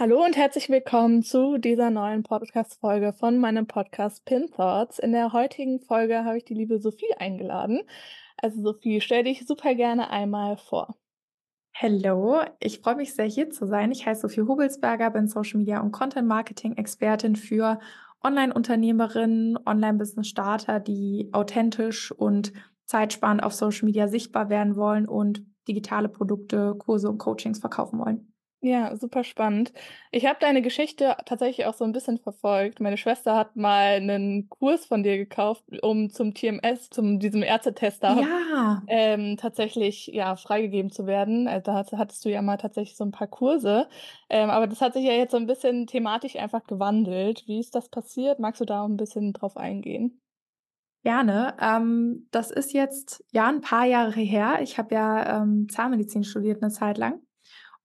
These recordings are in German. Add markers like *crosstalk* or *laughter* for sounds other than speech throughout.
Hallo und herzlich willkommen zu dieser neuen Podcast-Folge von meinem Podcast Pin Thoughts. In der heutigen Folge habe ich die liebe Sophie eingeladen. Also Sophie, stell dich super gerne einmal vor. Hallo, ich freue mich sehr hier zu sein. Ich heiße Sophie Hubelsberger, bin Social Media und Content Marketing Expertin für Online-Unternehmerinnen, Online-Business-Starter, die authentisch und zeitsparend auf Social Media sichtbar werden wollen und digitale Produkte, Kurse und Coachings verkaufen wollen. Ja, super spannend. Ich habe deine Geschichte tatsächlich auch so ein bisschen verfolgt. Meine Schwester hat mal einen Kurs von dir gekauft, um zum TMS, zum diesem Ärztetester Ja. ähm, tatsächlich ja freigegeben zu werden. Also da hattest du ja mal tatsächlich so ein paar Kurse. Ähm, aber das hat sich ja jetzt so ein bisschen thematisch einfach gewandelt. Wie ist das passiert? Magst du da auch ein bisschen drauf eingehen? Gerne. Ähm, das ist jetzt ja ein paar Jahre her. Ich habe ja ähm, Zahnmedizin studiert eine Zeit lang.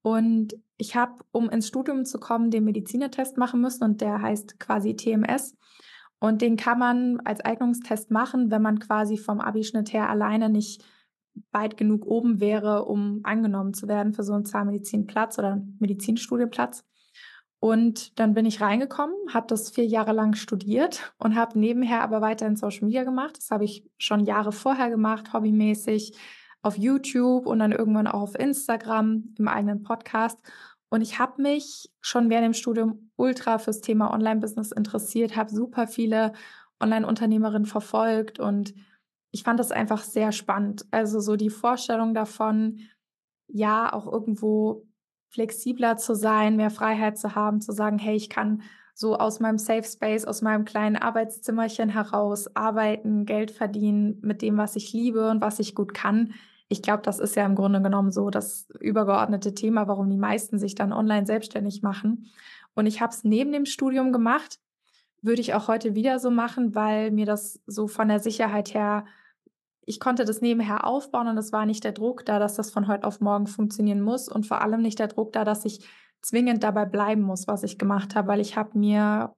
Und ich habe, um ins Studium zu kommen, den Medizinertest machen müssen und der heißt quasi TMS. Und den kann man als Eignungstest machen, wenn man quasi vom Abischnitt her alleine nicht weit genug oben wäre, um angenommen zu werden für so einen Zahnmedizinplatz oder Medizinstudienplatz. Und dann bin ich reingekommen, habe das vier Jahre lang studiert und habe nebenher aber weiterhin Social Media gemacht. Das habe ich schon Jahre vorher gemacht, hobbymäßig auf YouTube und dann irgendwann auch auf Instagram im eigenen Podcast. Und ich habe mich schon während dem Studium ultra fürs Thema Online-Business interessiert, habe super viele Online-Unternehmerinnen verfolgt und ich fand das einfach sehr spannend. Also so die Vorstellung davon, ja, auch irgendwo flexibler zu sein, mehr Freiheit zu haben, zu sagen, hey, ich kann so aus meinem Safe Space, aus meinem kleinen Arbeitszimmerchen heraus arbeiten, Geld verdienen mit dem, was ich liebe und was ich gut kann ich glaube, das ist ja im Grunde genommen so das übergeordnete Thema, warum die meisten sich dann online selbstständig machen. Und ich habe es neben dem Studium gemacht, würde ich auch heute wieder so machen, weil mir das so von der Sicherheit her, ich konnte das nebenher aufbauen und es war nicht der Druck da, dass das von heute auf morgen funktionieren muss und vor allem nicht der Druck da, dass ich zwingend dabei bleiben muss, was ich gemacht habe, weil ich habe mir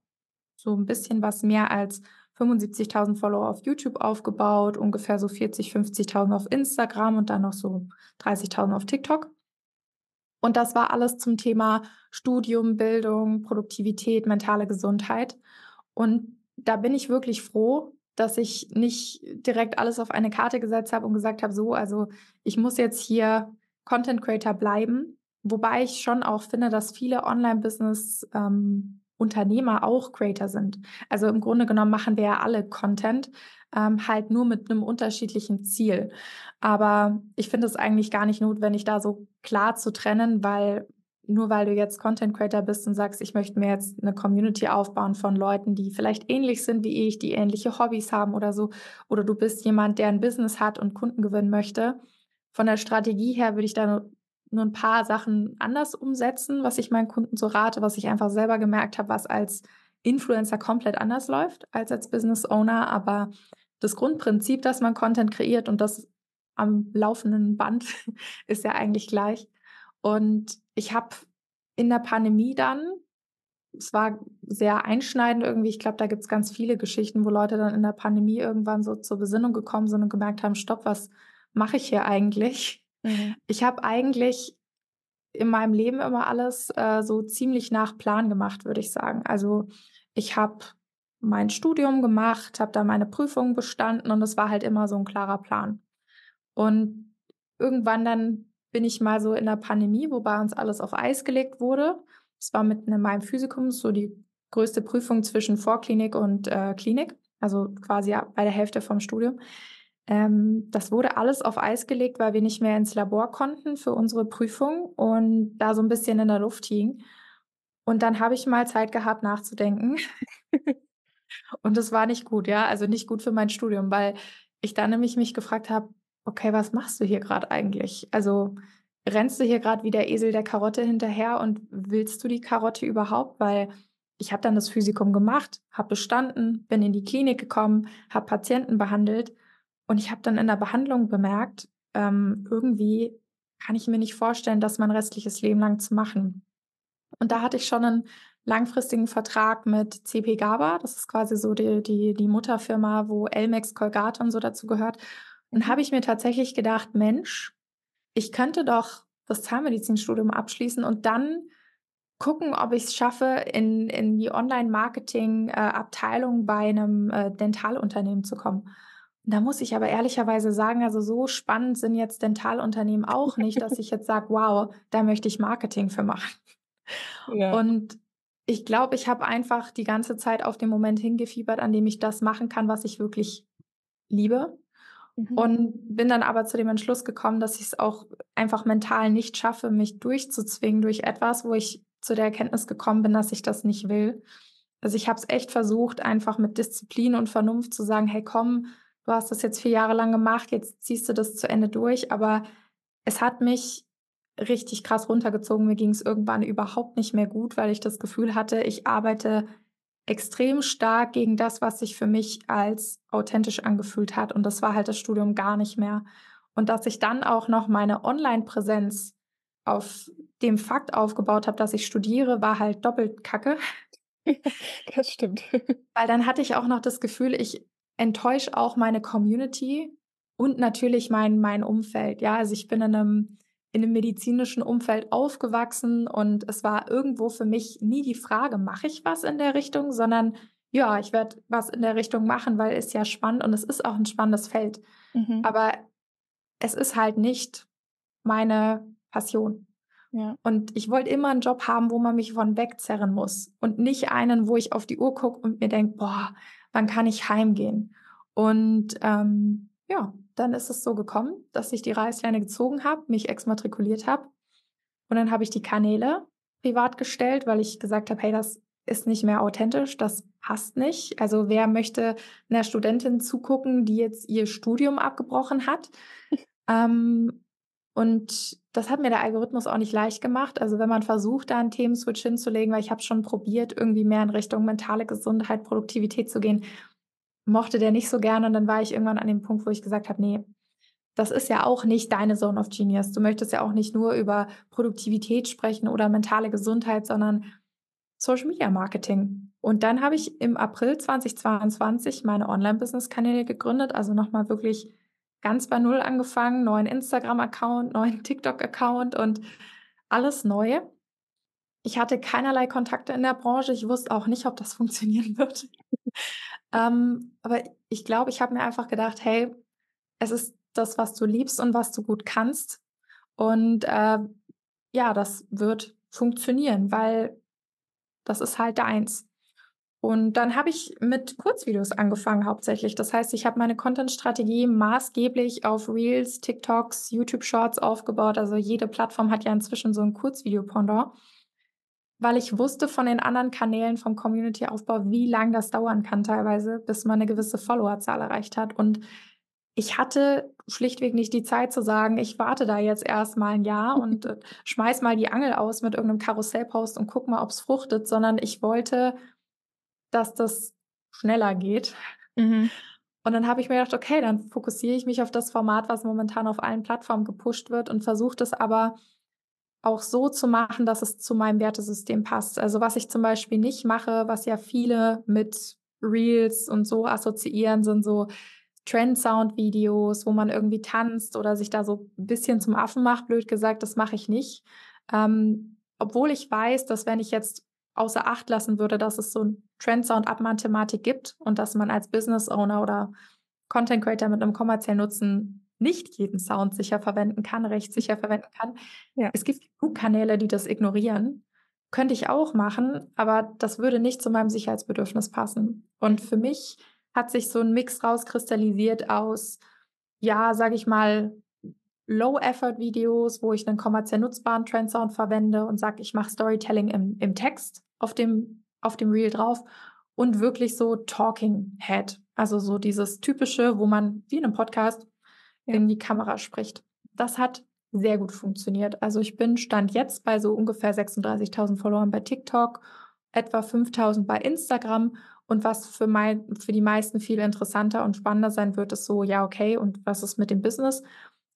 so ein bisschen was mehr als 75.000 Follower auf YouTube aufgebaut, ungefähr so 40, 50.000 auf Instagram und dann noch so 30.000 auf TikTok. Und das war alles zum Thema Studium, Bildung, Produktivität, mentale Gesundheit. Und da bin ich wirklich froh, dass ich nicht direkt alles auf eine Karte gesetzt habe und gesagt habe, so, also ich muss jetzt hier Content Creator bleiben. Wobei ich schon auch finde, dass viele Online-Business ähm, Unternehmer auch Creator sind. Also im Grunde genommen machen wir ja alle Content, ähm, halt nur mit einem unterschiedlichen Ziel. Aber ich finde es eigentlich gar nicht notwendig, da so klar zu trennen, weil nur weil du jetzt Content Creator bist und sagst, ich möchte mir jetzt eine Community aufbauen von Leuten, die vielleicht ähnlich sind wie ich, die ähnliche Hobbys haben oder so, oder du bist jemand, der ein Business hat und Kunden gewinnen möchte. Von der Strategie her würde ich da nur ein paar Sachen anders umsetzen, was ich meinen Kunden so rate, was ich einfach selber gemerkt habe, was als Influencer komplett anders läuft als als Business Owner. Aber das Grundprinzip, dass man Content kreiert und das am laufenden Band *laughs* ist ja eigentlich gleich. Und ich habe in der Pandemie dann, es war sehr einschneidend irgendwie, ich glaube, da gibt es ganz viele Geschichten, wo Leute dann in der Pandemie irgendwann so zur Besinnung gekommen sind und gemerkt haben, stopp, was mache ich hier eigentlich? Mhm. Ich habe eigentlich in meinem Leben immer alles äh, so ziemlich nach Plan gemacht, würde ich sagen. Also ich habe mein Studium gemacht, habe da meine Prüfungen bestanden und es war halt immer so ein klarer Plan. Und irgendwann dann bin ich mal so in der Pandemie, wo bei uns alles auf Eis gelegt wurde. Es war mitten in meinem Physikum so die größte Prüfung zwischen Vorklinik und äh, Klinik, also quasi bei der Hälfte vom Studium Ähm, das wurde alles auf Eis gelegt, weil wir nicht mehr ins Labor konnten für unsere Prüfung und da so ein bisschen in der Luft hing. Und dann habe ich mal Zeit gehabt, nachzudenken. *laughs* und das war nicht gut, ja, also nicht gut für mein Studium, weil ich dann nämlich mich gefragt habe, okay, was machst du hier gerade eigentlich? Also rennst du hier gerade wie der Esel der Karotte hinterher und willst du die Karotte überhaupt? Weil ich habe dann das Physikum gemacht, habe bestanden, bin in die Klinik gekommen, habe Patienten behandelt und ich habe dann in der Behandlung bemerkt, ähm, irgendwie kann ich mir nicht vorstellen, das mein restliches Leben lang zu machen. Und da hatte ich schon einen langfristigen Vertrag mit CP Gaba. Das ist quasi so die, die, die Mutterfirma, wo Elmex, Colgate und so dazu gehört. Und habe ich mir tatsächlich gedacht, Mensch, ich könnte doch das Zahnmedizinstudium abschließen und dann gucken, ob ich es schaffe, in, in die Online-Marketing-Abteilung äh, bei einem äh, Dentalunternehmen zu kommen. Da muss ich aber ehrlicherweise sagen, also so spannend sind jetzt Dentalunternehmen auch *laughs* nicht, dass ich jetzt sage, wow, da möchte ich Marketing für machen. Ja. Und ich glaube, ich habe einfach die ganze Zeit auf den Moment hingefiebert, an dem ich das machen kann, was ich wirklich liebe. Mhm. Und bin dann aber zu dem Entschluss gekommen, dass ich es auch einfach mental nicht schaffe, mich durchzuzwingen durch etwas, wo ich zu der Erkenntnis gekommen bin, dass ich das nicht will. Also ich habe es echt versucht, einfach mit Disziplin und Vernunft zu sagen, hey komm, du hast das jetzt vier Jahre lang gemacht, jetzt ziehst du das zu Ende durch. Aber es hat mich richtig krass runtergezogen. Mir ging es irgendwann überhaupt nicht mehr gut, weil ich das Gefühl hatte, ich arbeite extrem stark gegen das, was sich für mich als authentisch angefühlt hat. Und das war halt das Studium gar nicht mehr. Und dass ich dann auch noch meine Online-Präsenz auf dem Fakt aufgebaut habe, dass ich studiere, war halt doppelt kacke. *laughs* das stimmt. Weil dann hatte ich auch noch das Gefühl, ich enttäusche auch meine Community und natürlich mein, mein Umfeld. Ja, also ich bin in einem, in einem medizinischen Umfeld aufgewachsen und es war irgendwo für mich nie die Frage, mache ich was in der Richtung, sondern ja, ich werde was in der Richtung machen, weil es ja spannend und es ist auch ein spannendes Feld. Mhm. Aber es ist halt nicht meine Passion. Ja. Und ich wollte immer einen Job haben, wo man mich von wegzerren muss und nicht einen, wo ich auf die Uhr gucke und mir denke, boah, wann kann ich heimgehen? Und ähm, ja, dann ist es so gekommen, dass ich die Reißleine gezogen habe, mich exmatrikuliert habe. Und dann habe ich die Kanäle privat gestellt, weil ich gesagt habe, hey, das ist nicht mehr authentisch, das passt nicht. Also wer möchte einer Studentin zugucken, die jetzt ihr Studium abgebrochen hat? *laughs* ähm, und das hat mir der Algorithmus auch nicht leicht gemacht. Also wenn man versucht, da einen Themenswitch hinzulegen, weil ich habe schon probiert, irgendwie mehr in Richtung mentale Gesundheit, Produktivität zu gehen, mochte der nicht so gerne. Und dann war ich irgendwann an dem Punkt, wo ich gesagt habe, nee, das ist ja auch nicht deine Zone of Genius. Du möchtest ja auch nicht nur über Produktivität sprechen oder mentale Gesundheit, sondern Social Media Marketing. Und dann habe ich im April 2022 meine Online-Business-Kanäle gegründet, also nochmal wirklich ganz bei Null angefangen, neuen Instagram-Account, neuen TikTok-Account und alles neu. Ich hatte keinerlei Kontakte in der Branche. Ich wusste auch nicht, ob das *laughs* funktionieren wird. ähm, aber ich glaube, ich habe mir einfach gedacht, hey, es ist das, was du liebst und was du gut kannst. Und äh, ja, das wird funktionieren, weil das ist halt deins. Und dann habe ich mit Kurzvideos angefangen hauptsächlich. Das heißt, ich habe meine Content-Strategie maßgeblich auf Reels, TikToks, YouTube-Shorts aufgebaut. Also jede Plattform hat ja inzwischen so ein Kurzvideo-Pendant, weil ich wusste von den anderen Kanälen vom Community-Aufbau, wie lange das dauern kann teilweise, bis man eine gewisse Followerzahl erreicht hat. Und ich hatte schlichtweg nicht die Zeit zu sagen, ich warte da jetzt erst mal ein Jahr *laughs* und äh, schmeiß mal die Angel aus mit irgendeinem Karussellpost und guck mal, ob es fruchtet, sondern ich wollte dass das schneller geht. Mhm. Und dann habe ich mir gedacht, okay, dann fokussiere ich mich auf das Format, was momentan auf allen Plattformen gepusht wird und versuche das aber auch so zu machen, dass es zu meinem Wertesystem passt. Also was ich zum Beispiel nicht mache, was ja viele mit Reels und so assoziieren, sind so Trend-Sound-Videos, wo man irgendwie tanzt oder sich da so ein bisschen zum Affen macht, blöd gesagt, das mache ich nicht. Ähm, obwohl ich weiß, dass wenn ich jetzt außer Acht lassen würde, dass es so ein Trend-Sound-Up-Mathematik gibt und dass man als Business Owner oder Content Creator mit einem kommerziellen Nutzen nicht jeden Sound sicher verwenden kann, rechtssicher verwenden kann. Ja. Es gibt genug Kanäle, die das ignorieren. Könnte ich auch machen, aber das würde nicht zu meinem Sicherheitsbedürfnis passen. Und für mich hat sich so ein Mix rauskristallisiert aus ja, sage ich mal, Low-Effort-Videos, wo ich einen kommerziell nutzbaren Trendsound verwende und sage, ich mache Storytelling im, im Text auf dem, auf dem Reel drauf und wirklich so Talking Head. Also so dieses typische, wo man wie in einem Podcast ja. in die Kamera spricht. Das hat sehr gut funktioniert. Also ich bin Stand jetzt bei so ungefähr 36.000 Followern bei TikTok, etwa 5.000 bei Instagram. Und was für, mein, für die meisten viel interessanter und spannender sein wird, ist so, ja, okay, und was ist mit dem Business?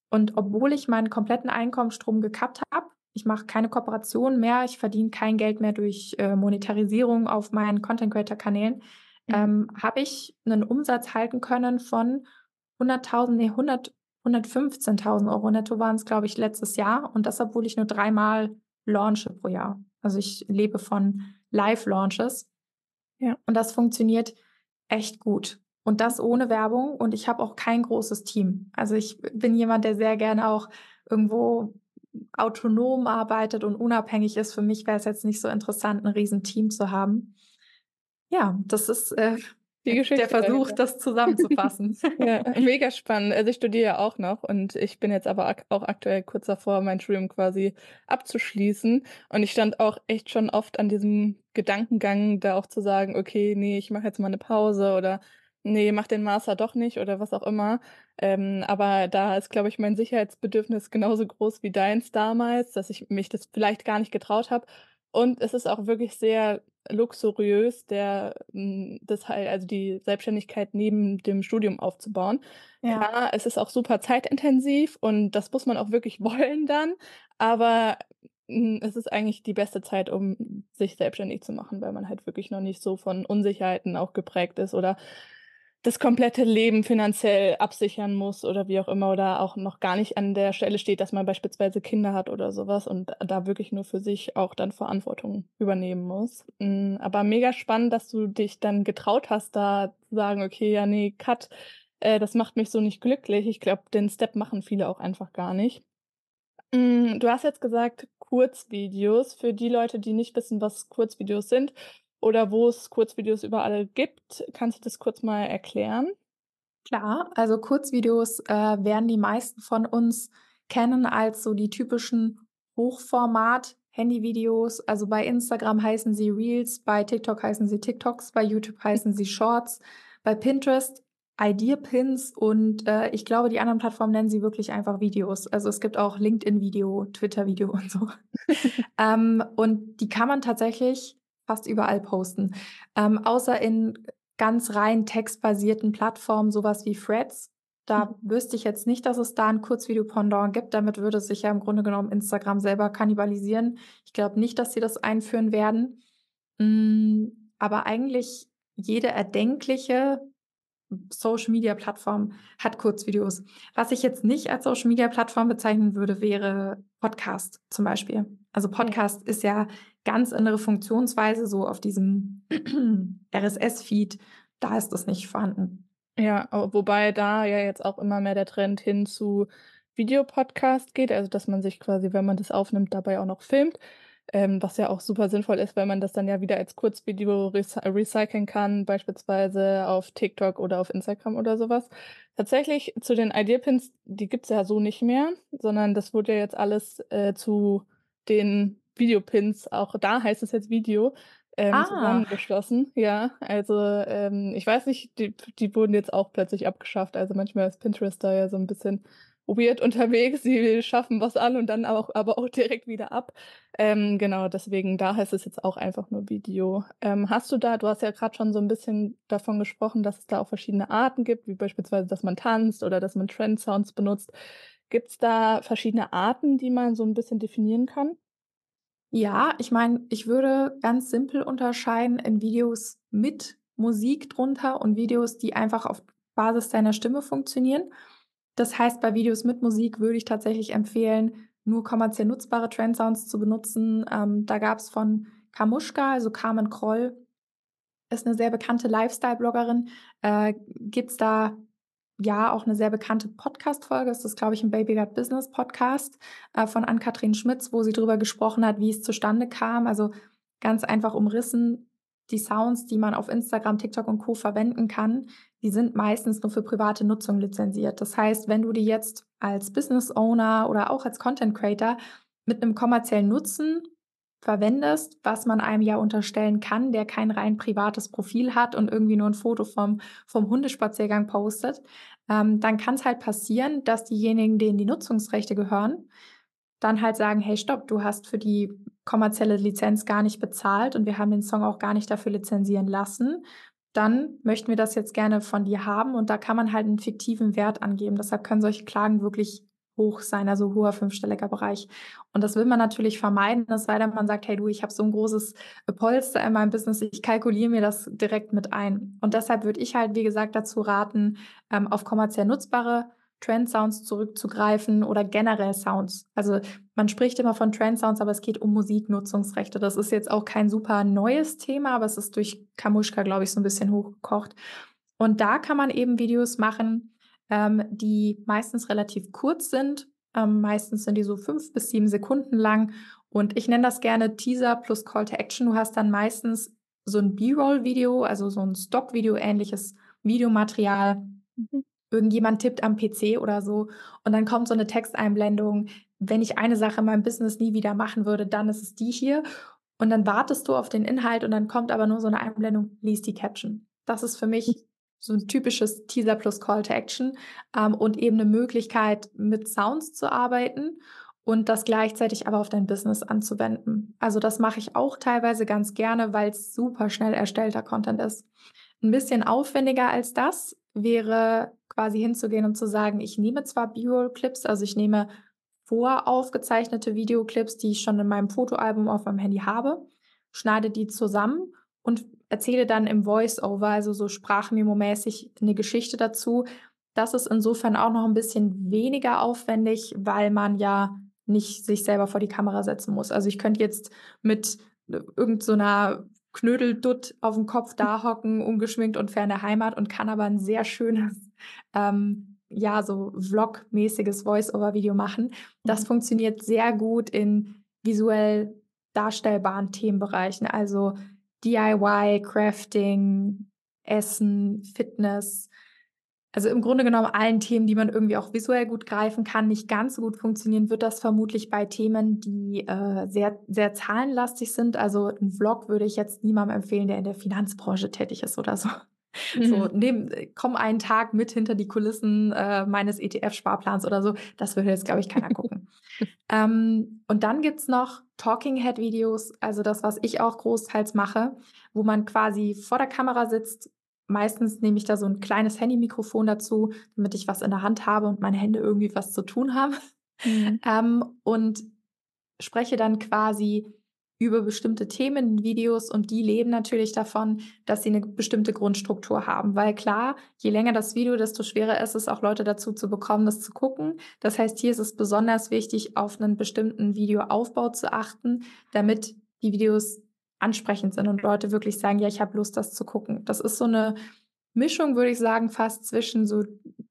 Und obwohl ich meinen kompletten Einkommensstrom gekappt habe, ich mache keine Kooperation mehr, ich verdiene kein Geld mehr durch äh, Monetarisierung auf meinen Content Creator Kanälen, mhm. ähm, habe ich einen Umsatz halten können von 100.000, nee, 100, 115.000 Euro netto waren es, glaube ich, letztes Jahr. Und das, obwohl ich nur dreimal launche pro Jahr. Also ich lebe von Live-Launches. Ja. Und das funktioniert echt gut. Und das ohne Werbung. Und ich habe auch kein großes Team. Also ich bin jemand, der sehr gerne auch irgendwo autonom arbeitet und unabhängig ist. Für mich wäre es jetzt nicht so interessant, ein Riesenteam zu haben. Ja, das ist äh, die Geschichte. Der Versuch, das zusammenzufassen. *laughs* ja, mega spannend. Also ich studiere ja auch noch und ich bin jetzt aber ak auch aktuell kurz davor, mein Studium quasi abzuschließen. Und ich stand auch echt schon oft an diesem Gedankengang, da auch zu sagen, okay, nee, ich mache jetzt mal eine Pause oder nee, mach den Master doch nicht oder was auch immer. Ähm, aber da ist, glaube ich, mein Sicherheitsbedürfnis genauso groß wie deins damals, dass ich mich das vielleicht gar nicht getraut habe. Und es ist auch wirklich sehr luxuriös, der hm, das halt, also die Selbstständigkeit neben dem Studium aufzubauen. Ja. Klar, es ist auch super zeitintensiv und das muss man auch wirklich *laughs* wollen dann, aber hm, es ist eigentlich die beste Zeit, um sich selbstständig zu machen, weil man halt wirklich noch nicht so von Unsicherheiten auch geprägt ist oder das komplette Leben finanziell absichern muss oder wie auch immer oder auch noch gar nicht an der Stelle steht, dass man beispielsweise Kinder hat oder sowas und da wirklich nur für sich auch dann Verantwortung übernehmen muss. Hm, aber mega spannend, dass du dich dann getraut hast, da zu sagen, okay, ja, nee, Cut, äh, das macht mich so nicht glücklich. Ich glaube, den Step machen viele auch einfach gar nicht. Hm, du hast jetzt gesagt, Kurzvideos. Für die Leute, die nicht wissen, was Kurzvideos sind, oder wo es Kurzvideos überall gibt. Kannst du das kurz mal erklären? Klar, also Kurzvideos äh, werden die meisten von uns kennen als so die typischen Hochformat Handyvideos. Also bei Instagram heißen sie Reels, bei TikTok heißen sie TikToks, bei YouTube heißen sie *laughs* Shorts, bei Pinterest Idea-Pins und äh, ich glaube, die anderen Plattformen nennen sie wirklich einfach Videos. Also es gibt auch LinkedIn-Video, Twitter-Video *laughs* und so. *laughs* ähm, und die kann man tatsächlich fast überall posten. Ähm, außer in ganz rein textbasierten Plattformen, sowas wie Threads. Da mhm. wüsste ich jetzt nicht, dass es da ein Kurzvideo-Pendant gibt. Damit würde sich ja im Grunde genommen Instagram selber kannibalisieren. Ich glaube nicht, dass sie das einführen werden. Mm, aber eigentlich jede erdenkliche Social Media Plattform hat Kurzvideos. Was ich jetzt nicht als Social Media Plattform bezeichnen würde, wäre Podcast zum Beispiel. Also Podcast ist ja ganz andere Funktionsweise, so auf diesem *clears throat* RSS-Feed, da ist das nicht vorhanden. Ja, wobei da ja jetzt auch immer mehr der Trend hin zu Videopodcast geht, also dass man sich quasi, wenn man das aufnimmt, dabei auch noch filmt ähm, was ja auch super sinnvoll ist, weil man das dann ja wieder als Kurzvideo recy recyceln kann, beispielsweise auf TikTok oder auf Instagram oder sowas. Tatsächlich zu den Ideapins, die gibt es ja so nicht mehr, sondern das wurde ja jetzt alles äh, zu den Videopins, auch da heißt es jetzt Video, ähm, ah. zusammengeschlossen. Ja, also ähm, ich weiß nicht, die, die wurden jetzt auch plötzlich abgeschafft. Also manchmal ist Pinterest da ja so ein bisschen weird *laughs* unterwegs. Sie schaffen was an und dann auch, aber auch direkt wieder ab. Ähm, genau, deswegen da heißt es jetzt auch einfach nur Video. Ähm, hast du da, du hast ja gerade schon so ein bisschen davon gesprochen, dass es da auch verschiedene Arten gibt, wie beispielsweise, dass man tanzt oder dass man Trend Sounds benutzt. Gibt es da verschiedene Arten, die man so ein bisschen definieren kann? Ja, ich meine, ich würde ganz simpel unterscheiden in Videos mit Musik drunter und Videos, die einfach auf Basis deiner Stimme funktionieren. Das heißt, bei Videos mit Musik würde ich tatsächlich empfehlen, nur kommerziell nutzbare Trendsounds zu benutzen. Ähm, da gab es von Kamuschka, also Carmen Kroll, ist eine sehr bekannte Lifestyle-Bloggerin, äh, gibt es da ja auch eine sehr bekannte Podcast-Folge. Das ist, glaube ich, ein Baby Got Business Podcast äh, von Ann-Kathrin Schmitz, wo sie darüber gesprochen hat, wie es zustande kam. Also ganz einfach umrissen. die Sounds, die man auf Instagram, TikTok und Co. verwenden kann, die sind meistens nur für private Nutzung lizenziert. Das heißt, wenn du die jetzt als Business Owner oder auch als Content Creator mit einem kommerziellen Nutzen verwendest, was man einem ja unterstellen kann, der kein rein privates Profil hat und irgendwie nur ein Foto vom, vom Hundespaziergang postet, ähm, dann kann es halt passieren, dass diejenigen, denen die Nutzungsrechte gehören, dann halt sagen, hey, stopp, du hast für die kommerzielle Lizenz gar nicht bezahlt und wir haben den Song auch gar nicht dafür lizenzieren lassen. Dann möchten wir das jetzt gerne von dir haben und da kann man halt einen fiktiven Wert angeben. Deshalb können solche Klagen wirklich hoch sein, also hoher fünfstelliger Bereich. Und das will man natürlich vermeiden, es sei denn, man sagt, hey du, ich habe so ein großes Polster in meinem Business, ich kalkuliere mir das direkt mit ein. Und deshalb würde ich halt, wie gesagt, dazu raten, ähm, auf kommerziell nutzbare Trend-Sounds zurückzugreifen oder generell Sounds. Also man spricht immer von Trend-Sounds, aber es geht um Musiknutzungsrechte. Das ist jetzt auch kein super neues Thema, aber es ist durch Kamuschka, glaube ich, so ein bisschen hochgekocht. Und da kann man eben Videos machen, ähm, die meistens relativ kurz sind. Ähm, meistens sind die so fünf bis sieben Sekunden lang. Und ich nenne das gerne Teaser plus Call to Action. Du hast dann meistens so ein B-Roll-Video, also so ein Stock-Video ähnliches Videomaterial. Mhm irgendjemand tippt am PC oder so und dann kommt so eine Texteinblendung, wenn ich eine Sache in meinem Business nie wieder machen würde, dann ist es die hier. Und dann wartest du auf den Inhalt und dann kommt aber nur so eine Einblendung, lies die Caption. Das ist für mich so ein typisches Teaser plus Call to Action ähm, und eben eine Möglichkeit, mit Sounds zu arbeiten und das gleichzeitig aber auf dein Business anzuwenden. Also das mache ich auch teilweise ganz gerne, weil es super schnell erstellter Content ist. Ein bisschen aufwendiger als das wäre quasi hinzugehen und zu sagen, ich nehme zwar B-Roll-Clips, also ich nehme voraufgezeichnete Videoclips, die ich schon in meinem Fotoalbum auf meinem Handy habe, schneide die zusammen und erzähle dann im Voice-Over, also so sprachmemo-mäßig, eine Geschichte dazu. Das ist insofern auch noch ein bisschen weniger aufwendig, weil man ja nicht sich selber vor die Kamera setzen muss. Also ich könnte jetzt mit irgendeiner so Knödeldutt auf dem Kopf da *laughs* hocken, ungeschminkt und ferne Heimat und kann aber ein sehr schönes, *laughs* ähm, ja, so Vlog-mäßiges Voice-Over-Video machen. Das mhm. funktioniert sehr gut in visuell darstellbaren Themenbereichen, also DIY, Crafting, Essen, Fitness, also im Grunde genommen allen Themen, die man irgendwie auch visuell gut greifen kann, nicht ganz so gut funktionieren, wird das vermutlich bei Themen, die äh, sehr, sehr zahlenlastig sind. Also ein Vlog würde ich jetzt niemandem empfehlen, der in der Finanzbranche tätig ist oder so. Mhm. So, nehm, komm einen Tag mit hinter die Kulissen äh, meines ETF-Sparplans oder so. Das würde jetzt, glaube ich, keiner gucken. Ähm, und dann gibt es noch Talking Head Videos, also das, was ich auch großteils mache, wo man quasi vor der Kamera sitzt, meistens nehme ich da so ein kleines Handy-Mikrofon dazu, damit ich was in der Hand habe und meine Hände irgendwie was zu tun haben. Mhm. ähm, und spreche dann quasi über bestimmte Themen in Videos und die leben natürlich davon, dass sie eine bestimmte Grundstruktur haben. Weil klar, je länger das Video, desto schwerer ist es auch Leute dazu zu bekommen, das zu gucken. Das heißt, hier ist es besonders wichtig, auf einen bestimmten Videoaufbau zu achten, damit die Videos ansprechend sind und Leute wirklich sagen, ja, ich habe Lust, das zu gucken. Das ist so eine Mischung, würde ich sagen, fast zwischen so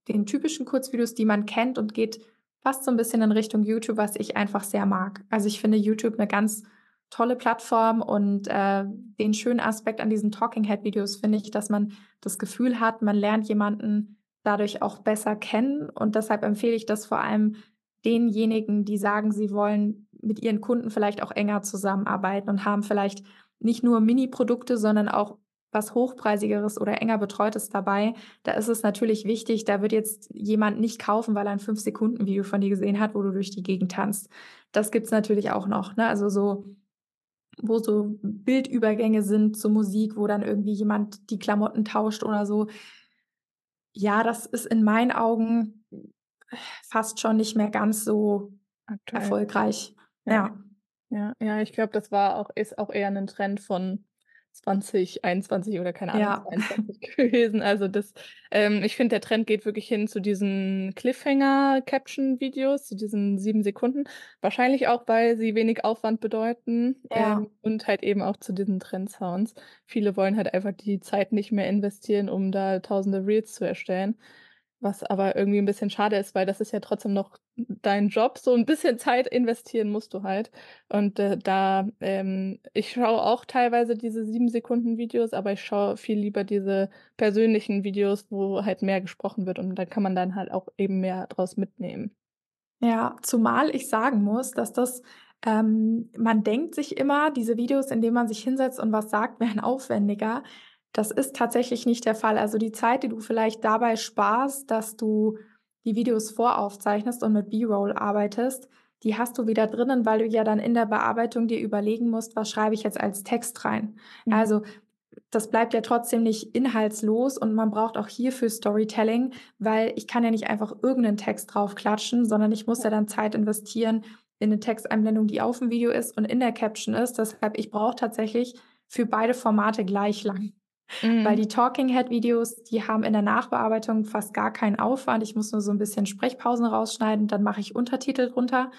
den typischen Kurzvideos, die man kennt und geht fast so ein bisschen in Richtung YouTube, was ich einfach sehr mag. Also ich finde YouTube eine ganz tolle Plattform und äh, den schönen Aspekt an diesen Talking Head Videos finde ich, dass man das Gefühl hat, man lernt jemanden dadurch auch besser kennen und deshalb empfehle ich das vor allem denjenigen, die sagen, sie wollen mit ihren Kunden vielleicht auch enger zusammenarbeiten und haben vielleicht nicht nur Mini-Produkte, sondern auch was hochpreisigeres oder enger betreutes dabei. Da ist es natürlich wichtig, da wird jetzt jemand nicht kaufen, weil er ein 5-Sekunden-Video von dir gesehen hat, wo du durch die Gegend tanzt. Das gibt es natürlich auch noch. Ne? Also so, wo so Bildübergänge sind zur Musik, wo dann irgendwie jemand die Klamotten tauscht oder so. Ja, das ist in meinen Augen fast schon nicht mehr ganz so Aktuell. erfolgreich. Ja. Ja, ja, ich glaube, das war auch, ist auch eher ein Trend von 2021 oder keine Ahnung, ja. 22 *laughs* gewesen. Also das, ähm, ich finde, der Trend geht wirklich hin zu diesen Cliffhanger-Caption-Videos, zu diesen sieben Sekunden. Wahrscheinlich auch, weil sie wenig Aufwand bedeuten ja. ähm, und halt eben auch zu diesen Trend-Sounds. Viele wollen halt einfach die Zeit nicht mehr investieren, um da tausende Reels zu erstellen. Was aber irgendwie 'n bisschen schade ist, weil das ist ja trotzdem noch dein Job. So 'n bisschen Zeit investieren musst du halt. Und, äh, da ähm, ich schaue auch teilweise diese 7 Sekunden Videos, aber ich schaue viel lieber diese persönlichen Videos, wo halt mehr gesprochen wird und da kann man dann halt auch eben mehr draus mitnehmen. Ja, zumal ich sagen muss, dass das ähm, man denkt sich immer, diese Videos, in denen man sich hinsetzt und was sagt, *laughs* wären aufwendiger. Das ist tatsächlich nicht der Fall. Also, die Zeit, die du vielleicht dabei sparst, dass du die Videos voraufzeichnest und mit B-Roll arbeitest, die hast du wieder drinnen, weil du ja dann in der Bearbeitung dir überlegen musst: „Was schreibe ich jetzt als Text rein?“ Mhm. Also, das bleibt ja trotzdem nicht inhaltslos und man braucht auch hierfür Storytelling, weil ich kann ja nicht einfach irgend 'nen Text draufklatschen, sondern ich muss Ja. dann Zeit investieren in 'ne Texteinblendung, die aufm Video ist und in der Caption ist. Deshalb, ich brauche tatsächlich für beide Formate gleich lang. Weil Mhm. die Talking-Head-Videos, die haben in der Nachbearbeitung fast gar keinen Aufwand. Ich muss nur so 'n bisschen Sprechpausen rausschneiden, dann mache ich Untertitel drunter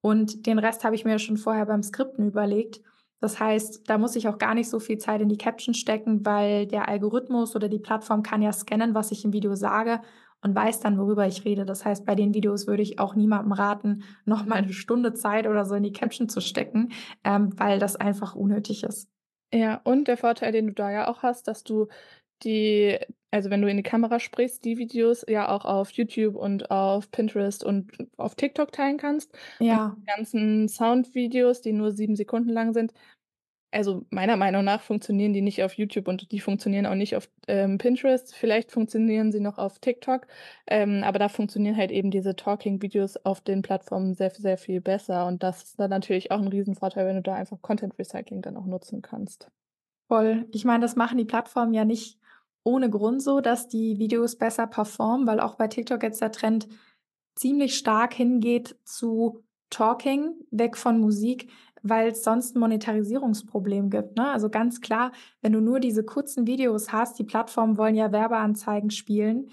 und den Rest habe ich mir schon vorher beim Skripten überlegt. Das heißt, da muss ich auch gar nicht so viel Zeit in die Caption stecken, weil der Algorithmus oder die Plattform kann ja scannen, was ich im Video sage und weiß dann, worüber ich rede. Das heißt, bei den Videos würde ich auch niemandem raten, noch mal 'ne Stunde Zeit oder so in die Caption zu stecken, ähm, weil das einfach unnötig ist. Ja, und der Vorteil, den du da ja auch hast, dass du die also, wenn du in die Kamera sprichst, die Videos ja auch auf YouTube und auf Pinterest und auf TikTok teilen kannst. Und Ja. die ganzen Soundvideos, die nur 7 Sekunden lang sind also, meiner Meinung nach funktionieren die nicht auf YouTube und die funktionieren auch nicht auf, ähm, Pinterest. Vielleicht funktionieren sie noch auf TikTok, ähm, aber da funktionieren halt eben diese Talking-Videos auf den Plattformen sehr sehr viel besser und das ist dann natürlich auch 'n Riesenvorteil, wenn du da einfach Content Recycling dann auch nutzen kannst. Voll. Ich meine, das machen die Plattformen ja nicht ohne Grund so, dass die Videos besser performen, weil auch bei TikTok jetzt der Trend ziemlich stark hingeht zu Talking, weg von Musik, weil's sonst 'n Monetarisierungsproblem gibt, ne? Also, ganz klar, wenn du nur diese kurzen Videos hast die Plattformen wollen ja Werbeanzeigen spielen.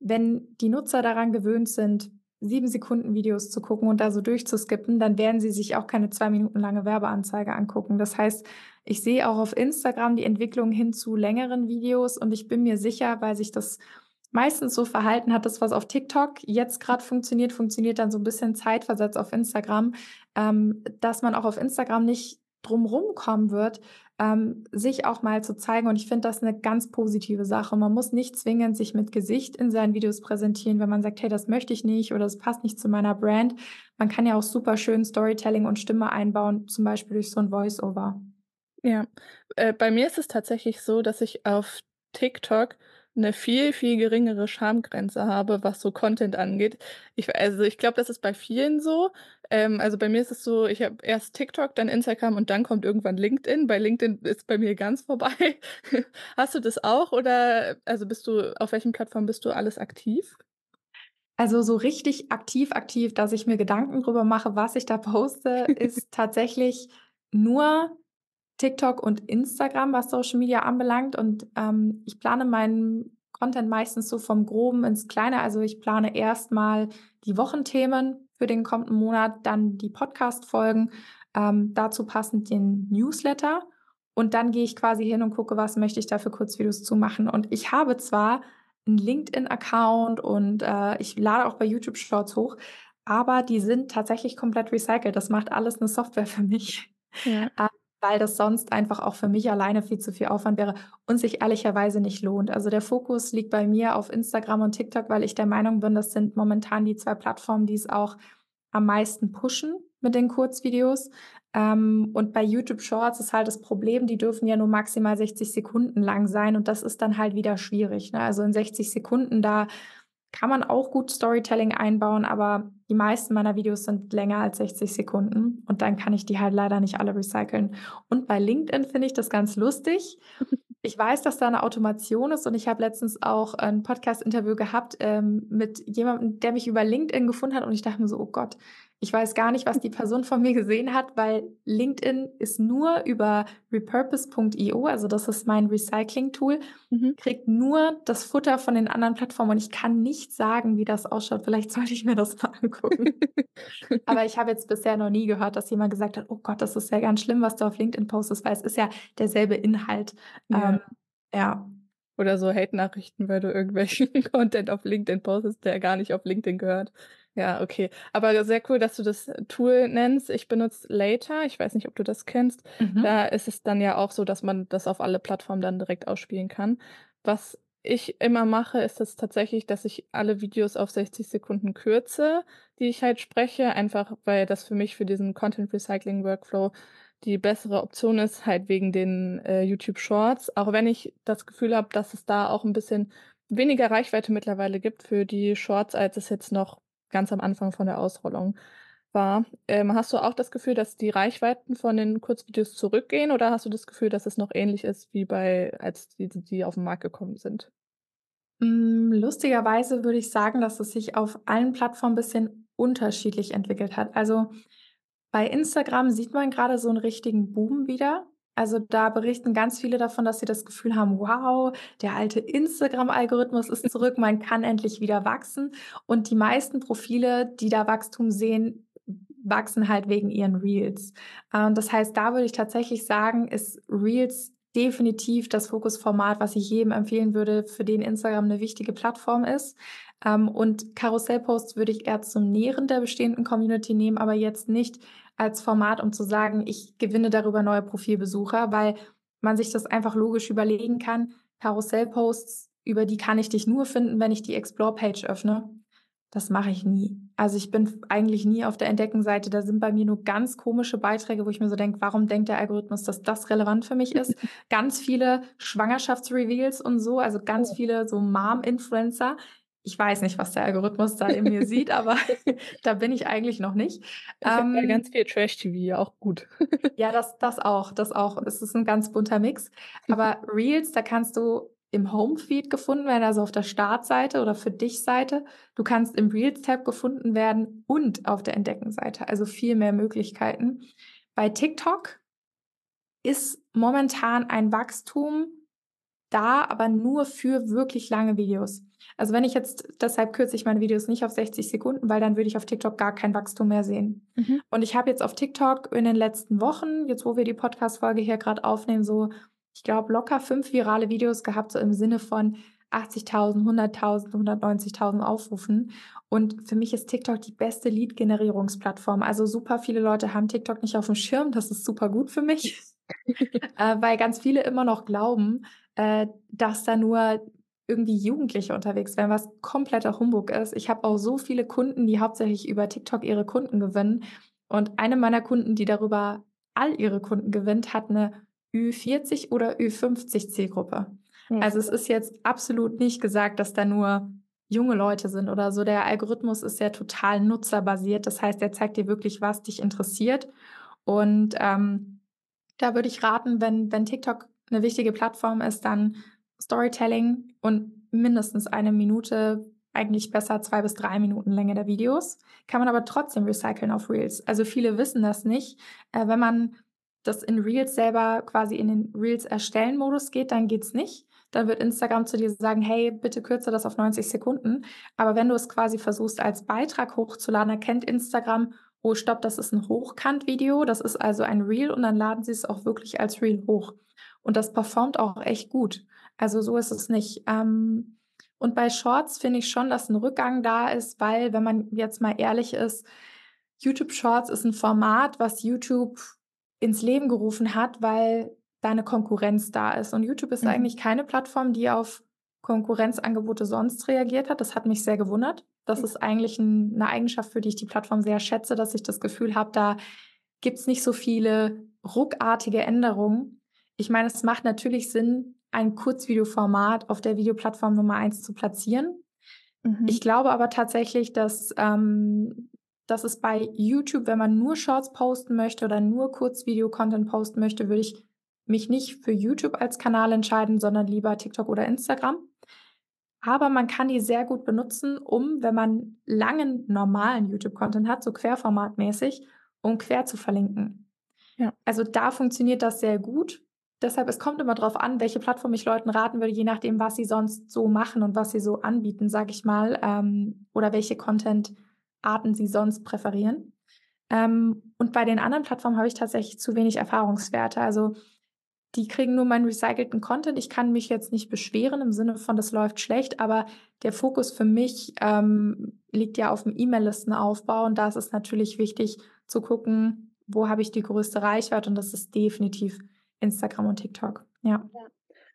Wenn die Nutzer daran gewöhnt sind, 7 Sekunden Videos zu gucken und da so durchzuskippen, dann werden sie sich auch keine 2 Minuten lange Werbeanzeige angucken. Das heißt, ich sehe auch auf Instagram die Entwicklung hin zu längeren Videos und ich bin mir sicher, weil sich das meistens so verhalten hat, das, was auf TikTok jetzt grad funktioniert, funktioniert dann so 'n bisschen zeitversetzt auf Instagram, ähm, dass man auch auf Instagram nicht drum rumkommen wird, ähm, sich auch mal zu zeigen und ich finde das 'ne ganz positive Sache. Man muss nicht zwingend sich mit Gesicht in seinen Videos präsentieren, wenn man sagt: „Hey, das möchte ich nicht oder das passt nicht zu meiner Brand.“ Man kann ja auch super schön Storytelling und Stimme einbauen, zum Beispiel durch so 'n Voice-Over. Ja, äh, bei mir ist es tatsächlich so, dass ich auf TikTok 'ne viel, viel geringere Schamgrenze habe, was so Content angeht. Ich also, ich glaube, das ist bei vielen so. Ähm, also, bei mir ist es so, ich habe erst TikTok, dann Instagram und dann kommt irgendwann LinkedIn. Bei LinkedIn ist bei mir ganz vorbei. *laughs* Hast du das auch oder also, bist du auf welchen Plattformen bist du alles aktiv? Also, so richtig aktiv, aktiv, dass ich mir Gedanken drüber mache, was ich da poste, *laughs* ist tatsächlich nur TikTok und Instagram, was Social Media anbelangt und, ähm, ich plane meinen Content meistens so vom Groben ins Kleine. Also, ich plane erst mal die Wochenthemen für den kommenden Monat, dann die Podcast-Folgen, ähm, dazu passend den Newsletter und dann gehe ich quasi hin und gucke, was möchte ich da für Kurzvideos zu machen. Und ich habe zwar 'n LinkedIn-Account und, äh, ich lade auch bei YouTube Shorts hoch, aber die sind tatsächlich komplett recycelt. Das macht alles 'ne Software für mich, Ja. Weil das sonst einfach auch für mich alleine viel zu viel Aufwand wäre und sich ehrlicherweise nicht lohnt. Also, der Fokus liegt bei mir auf Instagram und TikTok, weil ich der Meinung bin, das sind momentan die 2 Plattformen, die's auch am meisten pushen mit den Kurzvideos. Ähm, und bei YouTube Shorts ist halt das Problem, die dürfen ja nur maximal 60 Sekunden lang sein und das ist dann halt wieder schwierig, ne? Also, in 60 Sekunden, da kann man auch gut Storytelling einbauen, aber die meisten meiner Videos sind länger als 60 Sekunden und dann kann ich die halt leider nicht alle recyceln. Und bei LinkedIn finde ich das ganz lustig. Ich weiß, dass da 'ne Automation ist und ich habe letztens auch ein Podcast-Interview gehabt, ähm, mit jemandem, der mich über LinkedIn gefunden hat und ich dachte mir so: „Oh Gott, ich weiß gar nicht, was die Person von mir gesehen hat“, weil LinkedIn ist nur über repurpose.io, also, das ist mein Recycling-Tool, Mhm. kriegt nur das Futter von den anderen Plattformen und ich kann nicht sagen, wie das ausschaut. Vielleicht sollte ich mir das mal *laughs* angucken. Aber ich habe jetzt bisher noch nie gehört, dass jemand gesagt hat: „Oh Gott, das ist ja ganz schlimm, was du auf LinkedIn postest“, weil es ist ja derselbe Inhalt. Ja. Ähm, ja. oder so Hate-Nachrichten, weil du irgendwelchen *laughs* Content auf LinkedIn postest, der gar nicht auf LinkedIn gehört. Ja, okay. Aber sehr cool, dass du das Tool nennst. Ich benutze Later. Ich weiß nicht, ob du das kennst. Mhm. Da ist es dann ja auch so, dass man das auf alle Plattformen dann direkt ausspielen kann. Was ich immer mache, ist es tatsächlich, dass ich alle Videos auf 60 Sekunden kürze, die ich halt spreche, einfach weil das für mich für diesen Content Recycling Workflow die bessere Option ist, halt wegen den äh, YouTube Shorts. Auch wenn ich das Gefühl habe, dass es da auch ein bisschen weniger Reichweite mittlerweile gibt für die Shorts, als es jetzt noch ganz am Anfang von der Ausrollung war. Ähm, hast du auch das Gefühl, dass die Reichweiten von den Kurzvideos zurückgehen oder hast du das Gefühl, dass es noch ähnlich ist wie bei, als die, die auf den Markt gekommen sind? Mm, lustigerweise würde ich sagen, dass es sich auf allen Plattformen ein bisschen unterschiedlich entwickelt hat. Also bei Instagram sieht man gerade so einen richtigen Boom wieder. Also da berichten ganz viele davon, dass sie das Gefühl haben, wow, der alte Instagram-Algorithmus ist zurück, man kann endlich wieder wachsen. Und die meisten Profile, die da Wachstum sehen, wachsen halt wegen ihren Reels. Ähm, das heißt, da würde ich tatsächlich sagen, ist Reels definitiv das Fokusformat, was ich jedem empfehlen würde, für den Instagram eine wichtige Plattform ist. Ähm, und Karussellposts würde ich eher zum Nähren der bestehenden Community nehmen, aber jetzt nicht als Format, um zu sagen, ich gewinne darüber neue Profilbesucher, weil man sich das einfach logisch überlegen kann. Karussellposts, über die kann ich dich nur finden, wenn ich die Explore-Page öffne. Das mache ich nie. Also ich bin eigentlich nie auf der Entdeckenseite. Da sind bei mir nur ganz komische Beiträge, wo ich mir so denke, warum denkt der Algorithmus, dass das relevant für mich ist? *laughs* ganz viele Schwangerschaftsreveals und so, also ganz oh. viele so Mom-Influencer, ich weiß nicht, was der Algorithmus da in mir sieht, aber *laughs* *laughs* da bin ich eigentlich noch nicht. Ich ähm, ja ganz viel Trash-TV, auch gut. *laughs* ja, das, das auch, das auch. Es ist ein ganz bunter Mix. Aber Reels, da kannst du im Home-Feed gefunden werden, also auf der Startseite oder für dich Seite. Du kannst im Reels-Tab gefunden werden und auf der Entdecken-Seite. Also viel mehr Möglichkeiten. Bei TikTok ist momentan ein Wachstum da, aber nur für wirklich lange Videos. Also wenn ich jetzt, deshalb kürze ich meine Videos nicht auf 60 Sekunden, weil dann würde ich auf TikTok gar kein Wachstum mehr sehen. Mhm. Und ich habe jetzt auf TikTok in den letzten Wochen, jetzt wo wir die Podcast-Folge hier gerade aufnehmen, so, ich glaube, locker fünf virale Videos gehabt, so im Sinne von 80.000, 100.000, 190.000 Aufrufen. Und für mich ist TikTok die beste Lead-Generierungsplattform. Also super viele Leute haben TikTok nicht auf dem Schirm. Das ist super gut für mich, *laughs* äh, weil ganz viele immer noch glauben, äh, dass da nur irgendwie Jugendliche unterwegs wären, was kompletter Humbug ist. Ich habe auch so viele Kunden, die hauptsächlich über TikTok ihre Kunden gewinnen. Und eine meiner Kunden, die darüber all ihre Kunden gewinnt, hat eine Ü40 oder Ü50 Zielgruppe. Mhm. Also es ist jetzt absolut nicht gesagt, dass da nur junge Leute sind oder so. Der Algorithmus ist ja total nutzerbasiert. Das heißt, er zeigt dir wirklich, was dich interessiert. Und ähm, da würde ich raten, wenn, wenn TikTok eine wichtige Plattform ist, dann Storytelling und mindestens eine Minute, eigentlich besser zwei bis drei Minuten Länge der Videos, kann man aber trotzdem recyceln auf Reels. Also viele wissen das nicht. Äh, wenn man das in Reels selber quasi in den Reels erstellen Modus geht, dann geht's nicht. Dann wird Instagram zu dir sagen, hey, bitte kürze das auf 90 Sekunden. Aber wenn du es quasi versuchst als Beitrag hochzuladen, erkennt Instagram, oh stopp, das ist ein Hochkant-Video, das ist also ein Reel und dann laden sie es auch wirklich als Reel hoch. Und das performt auch echt gut. Also so ist es nicht. Ähm, und bei Shorts finde ich schon, dass ein Rückgang da ist, weil, wenn man jetzt mal ehrlich ist, YouTube Shorts ist ein Format, was YouTube ins Leben gerufen hat, weil da eine Konkurrenz da ist. Und YouTube ist mhm. eigentlich keine Plattform, die auf Konkurrenzangebote sonst reagiert hat. Das hat mich sehr gewundert. Das ist eigentlich ein, eine Eigenschaft, für die ich die Plattform sehr schätze, dass ich das Gefühl habe, da gibt es nicht so viele ruckartige Änderungen. Ich meine, es macht natürlich Sinn, ein Kurzvideoformat auf der Videoplattform Nummer eins zu platzieren. Mhm. Ich glaube aber tatsächlich, dass, ähm, dass es bei YouTube, wenn man nur Shorts posten möchte oder nur Kurzvideo-Content posten möchte, würde ich mich nicht für YouTube als Kanal entscheiden, sondern lieber TikTok oder Instagram. Aber man kann die sehr gut benutzen, um, wenn man langen normalen YouTube-Content hat, so querformatmäßig, um quer zu verlinken. Ja. Also da funktioniert das sehr gut. Deshalb, es kommt immer darauf an, welche Plattform ich Leuten raten würde, je nachdem, was sie sonst so machen und was sie so anbieten, sage ich mal, ähm, oder welche Content-Arten sie sonst präferieren. Ähm, und bei den anderen Plattformen habe ich tatsächlich zu wenig Erfahrungswerte. Also die kriegen nur meinen recycelten Content. Ich kann mich jetzt nicht beschweren im Sinne von, das läuft schlecht, aber der Fokus für mich ähm, liegt ja auf dem E-Mail-Listenaufbau und da ist es natürlich wichtig zu gucken, wo habe ich die größte Reichweite und das ist definitiv Instagram und TikTok. Ja. ja.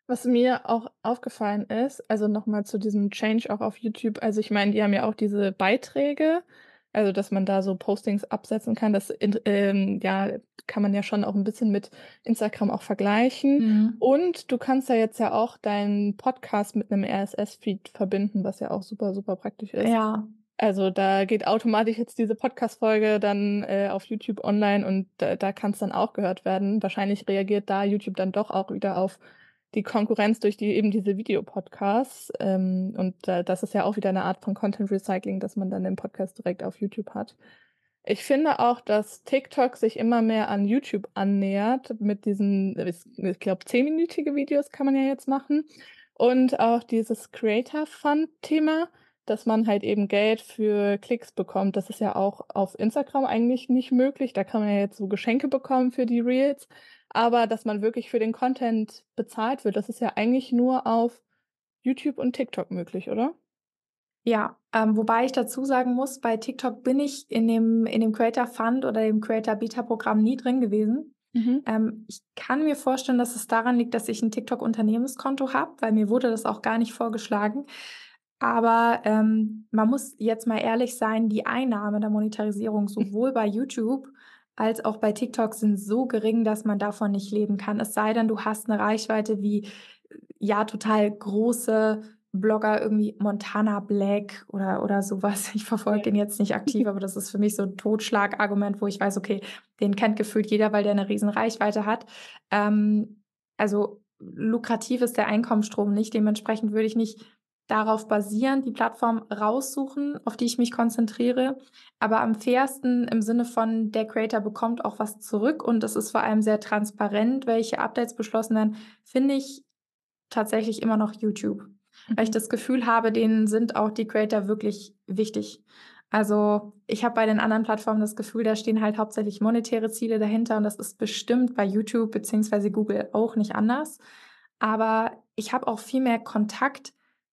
Was mir auch aufgefallen ist, also nochmal zu diesem Change auch auf YouTube, also ich meine, die haben ja auch diese Beiträge, also dass man da so Postings absetzen kann, das ähm, ja, kann man ja schon auch ein bisschen mit Instagram auch vergleichen. Mhm. Und du kannst ja jetzt ja auch deinen Podcast mit einem RSS-Feed verbinden, was ja auch super, super praktisch ist. Ja. Also da geht automatisch jetzt diese Podcast-Folge dann äh, auf YouTube online und da, da kann es dann auch gehört werden. Wahrscheinlich reagiert da YouTube dann doch auch wieder auf die Konkurrenz durch die eben diese Videopodcasts. Ähm, und äh, das ist ja auch wieder eine Art von Content Recycling, dass man dann den Podcast direkt auf YouTube hat. Ich finde auch, dass TikTok sich immer mehr an YouTube annähert mit diesen, ich glaube, zehnminütige Videos kann man ja jetzt machen. Und auch dieses Creator Fund Thema, dass man halt eben Geld für Klicks bekommt. Das ist ja auch auf Instagram eigentlich nicht möglich. Da kann man ja jetzt so Geschenke bekommen für die Reels aber dass man wirklich für den Content bezahlt wird, das ist ja eigentlich nur auf YouTube und TikTok möglich, oder? Ja, ähm, wobei ich dazu sagen muss, bei TikTok bin ich in dem, in dem Creator Fund oder dem Creator Beta Programm nie drin gewesen. Mhm. Ähm, ich kann mir vorstellen, dass es daran liegt, dass ich ein TikTok-Unternehmenskonto habe, weil mir wurde das auch gar nicht vorgeschlagen. Aber ähm, man muss jetzt mal ehrlich sein, die Einnahme der Monetarisierung *laughs* sowohl bei YouTube als auch bei TikTok sind so gering, dass man davon nicht leben kann. Es sei denn, du hast eine Reichweite wie ja total große Blogger, irgendwie Montana Black oder, oder sowas. Ich verfolge ja. den jetzt nicht aktiv, aber das ist für mich so ein Totschlagargument, wo ich weiß, okay, den kennt gefühlt jeder, weil der eine riesen Reichweite hat. Ähm, also lukrativ ist der Einkommensstrom nicht. Dementsprechend würde ich nicht darauf basierend die Plattform raussuchen, auf die ich mich konzentriere. Aber am fairsten im Sinne von, der Creator bekommt auch was zurück und es ist vor allem sehr transparent, welche Updates beschlossen werden, finde ich tatsächlich immer noch YouTube. Mhm. Weil ich mhm. das Gefühl habe, denen sind auch die Creator wirklich wichtig. Also ich habe bei den anderen Plattformen das Gefühl, da stehen halt hauptsächlich monetäre Ziele dahinter und das ist bestimmt bei YouTube beziehungsweise Google auch nicht anders. Aber ich habe auch viel mehr Kontakt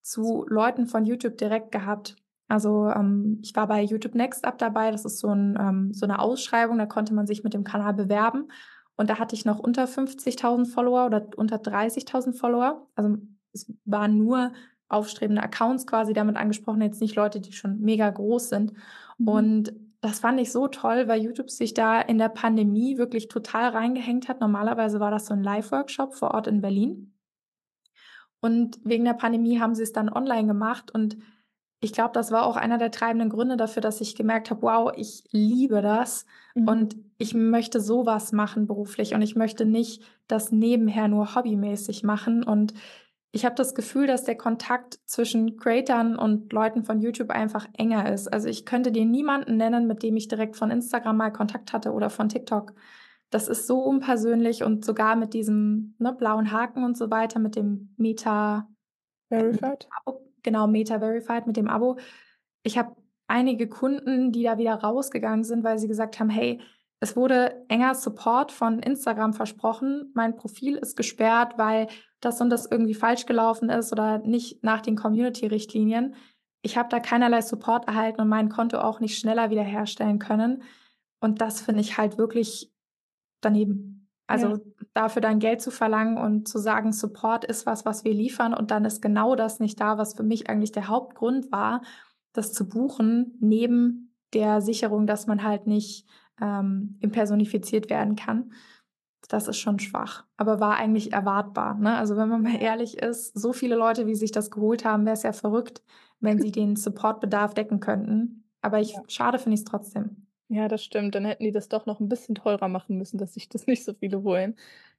zu Leuten von YouTube direkt gehabt. Also ähm, ich war bei YouTube Next Up dabei. Das ist so, ein, ähm, so eine Ausschreibung, da konnte man sich mit dem Kanal bewerben. Und da hatte ich noch unter 50.000 Follower oder unter 30.000 Follower. Also es waren nur aufstrebende Accounts quasi damit angesprochen, jetzt nicht Leute, die schon mega groß sind. Mhm. Und das fand ich so toll, weil YouTube sich da in der Pandemie wirklich total reingehängt hat. Normalerweise war das so ein Live-Workshop vor Ort in Berlin. Und wegen der Pandemie haben sie es dann online gemacht. Und ich glaube, das war auch einer der treibenden Gründe dafür, dass ich gemerkt habe, wow, ich liebe das mhm. und ich möchte sowas machen beruflich und ich möchte nicht das nebenher nur hobbymäßig machen. Und ich habe das Gefühl, dass der Kontakt zwischen Creatern und Leuten von YouTube einfach enger ist. Also ich könnte dir niemanden nennen, mit dem ich direkt von Instagram mal Kontakt hatte oder von TikTok. Das ist so unpersönlich und sogar mit diesem ne, blauen Haken und so weiter, mit dem Meta Verified. Genau, Meta Verified mit dem Abo. Ich habe einige Kunden, die da wieder rausgegangen sind, weil sie gesagt haben, hey, es wurde enger Support von Instagram versprochen. Mein Profil ist gesperrt, weil das und das irgendwie falsch gelaufen ist oder nicht nach den Community-Richtlinien. Ich habe da keinerlei Support erhalten und mein Konto auch nicht schneller wiederherstellen können. Und das finde ich halt wirklich daneben. Also ja. dafür dann Geld zu verlangen und zu sagen, Support ist was, was wir liefern und dann ist genau das nicht da, was für mich eigentlich der Hauptgrund war, das zu buchen, neben der Sicherung, dass man halt nicht ähm, impersonifiziert werden kann. Das ist schon schwach, aber war eigentlich erwartbar. Ne? Also wenn man mal ehrlich ist, so viele Leute, wie sich das geholt haben, wäre es ja verrückt, wenn *laughs* sie den Supportbedarf decken könnten. Aber ich, ja. schade finde ich es trotzdem. Ja, das stimmt. Dann hätten die das doch noch ein bisschen teurer machen müssen, dass sich das *laughs* nicht so viele holen.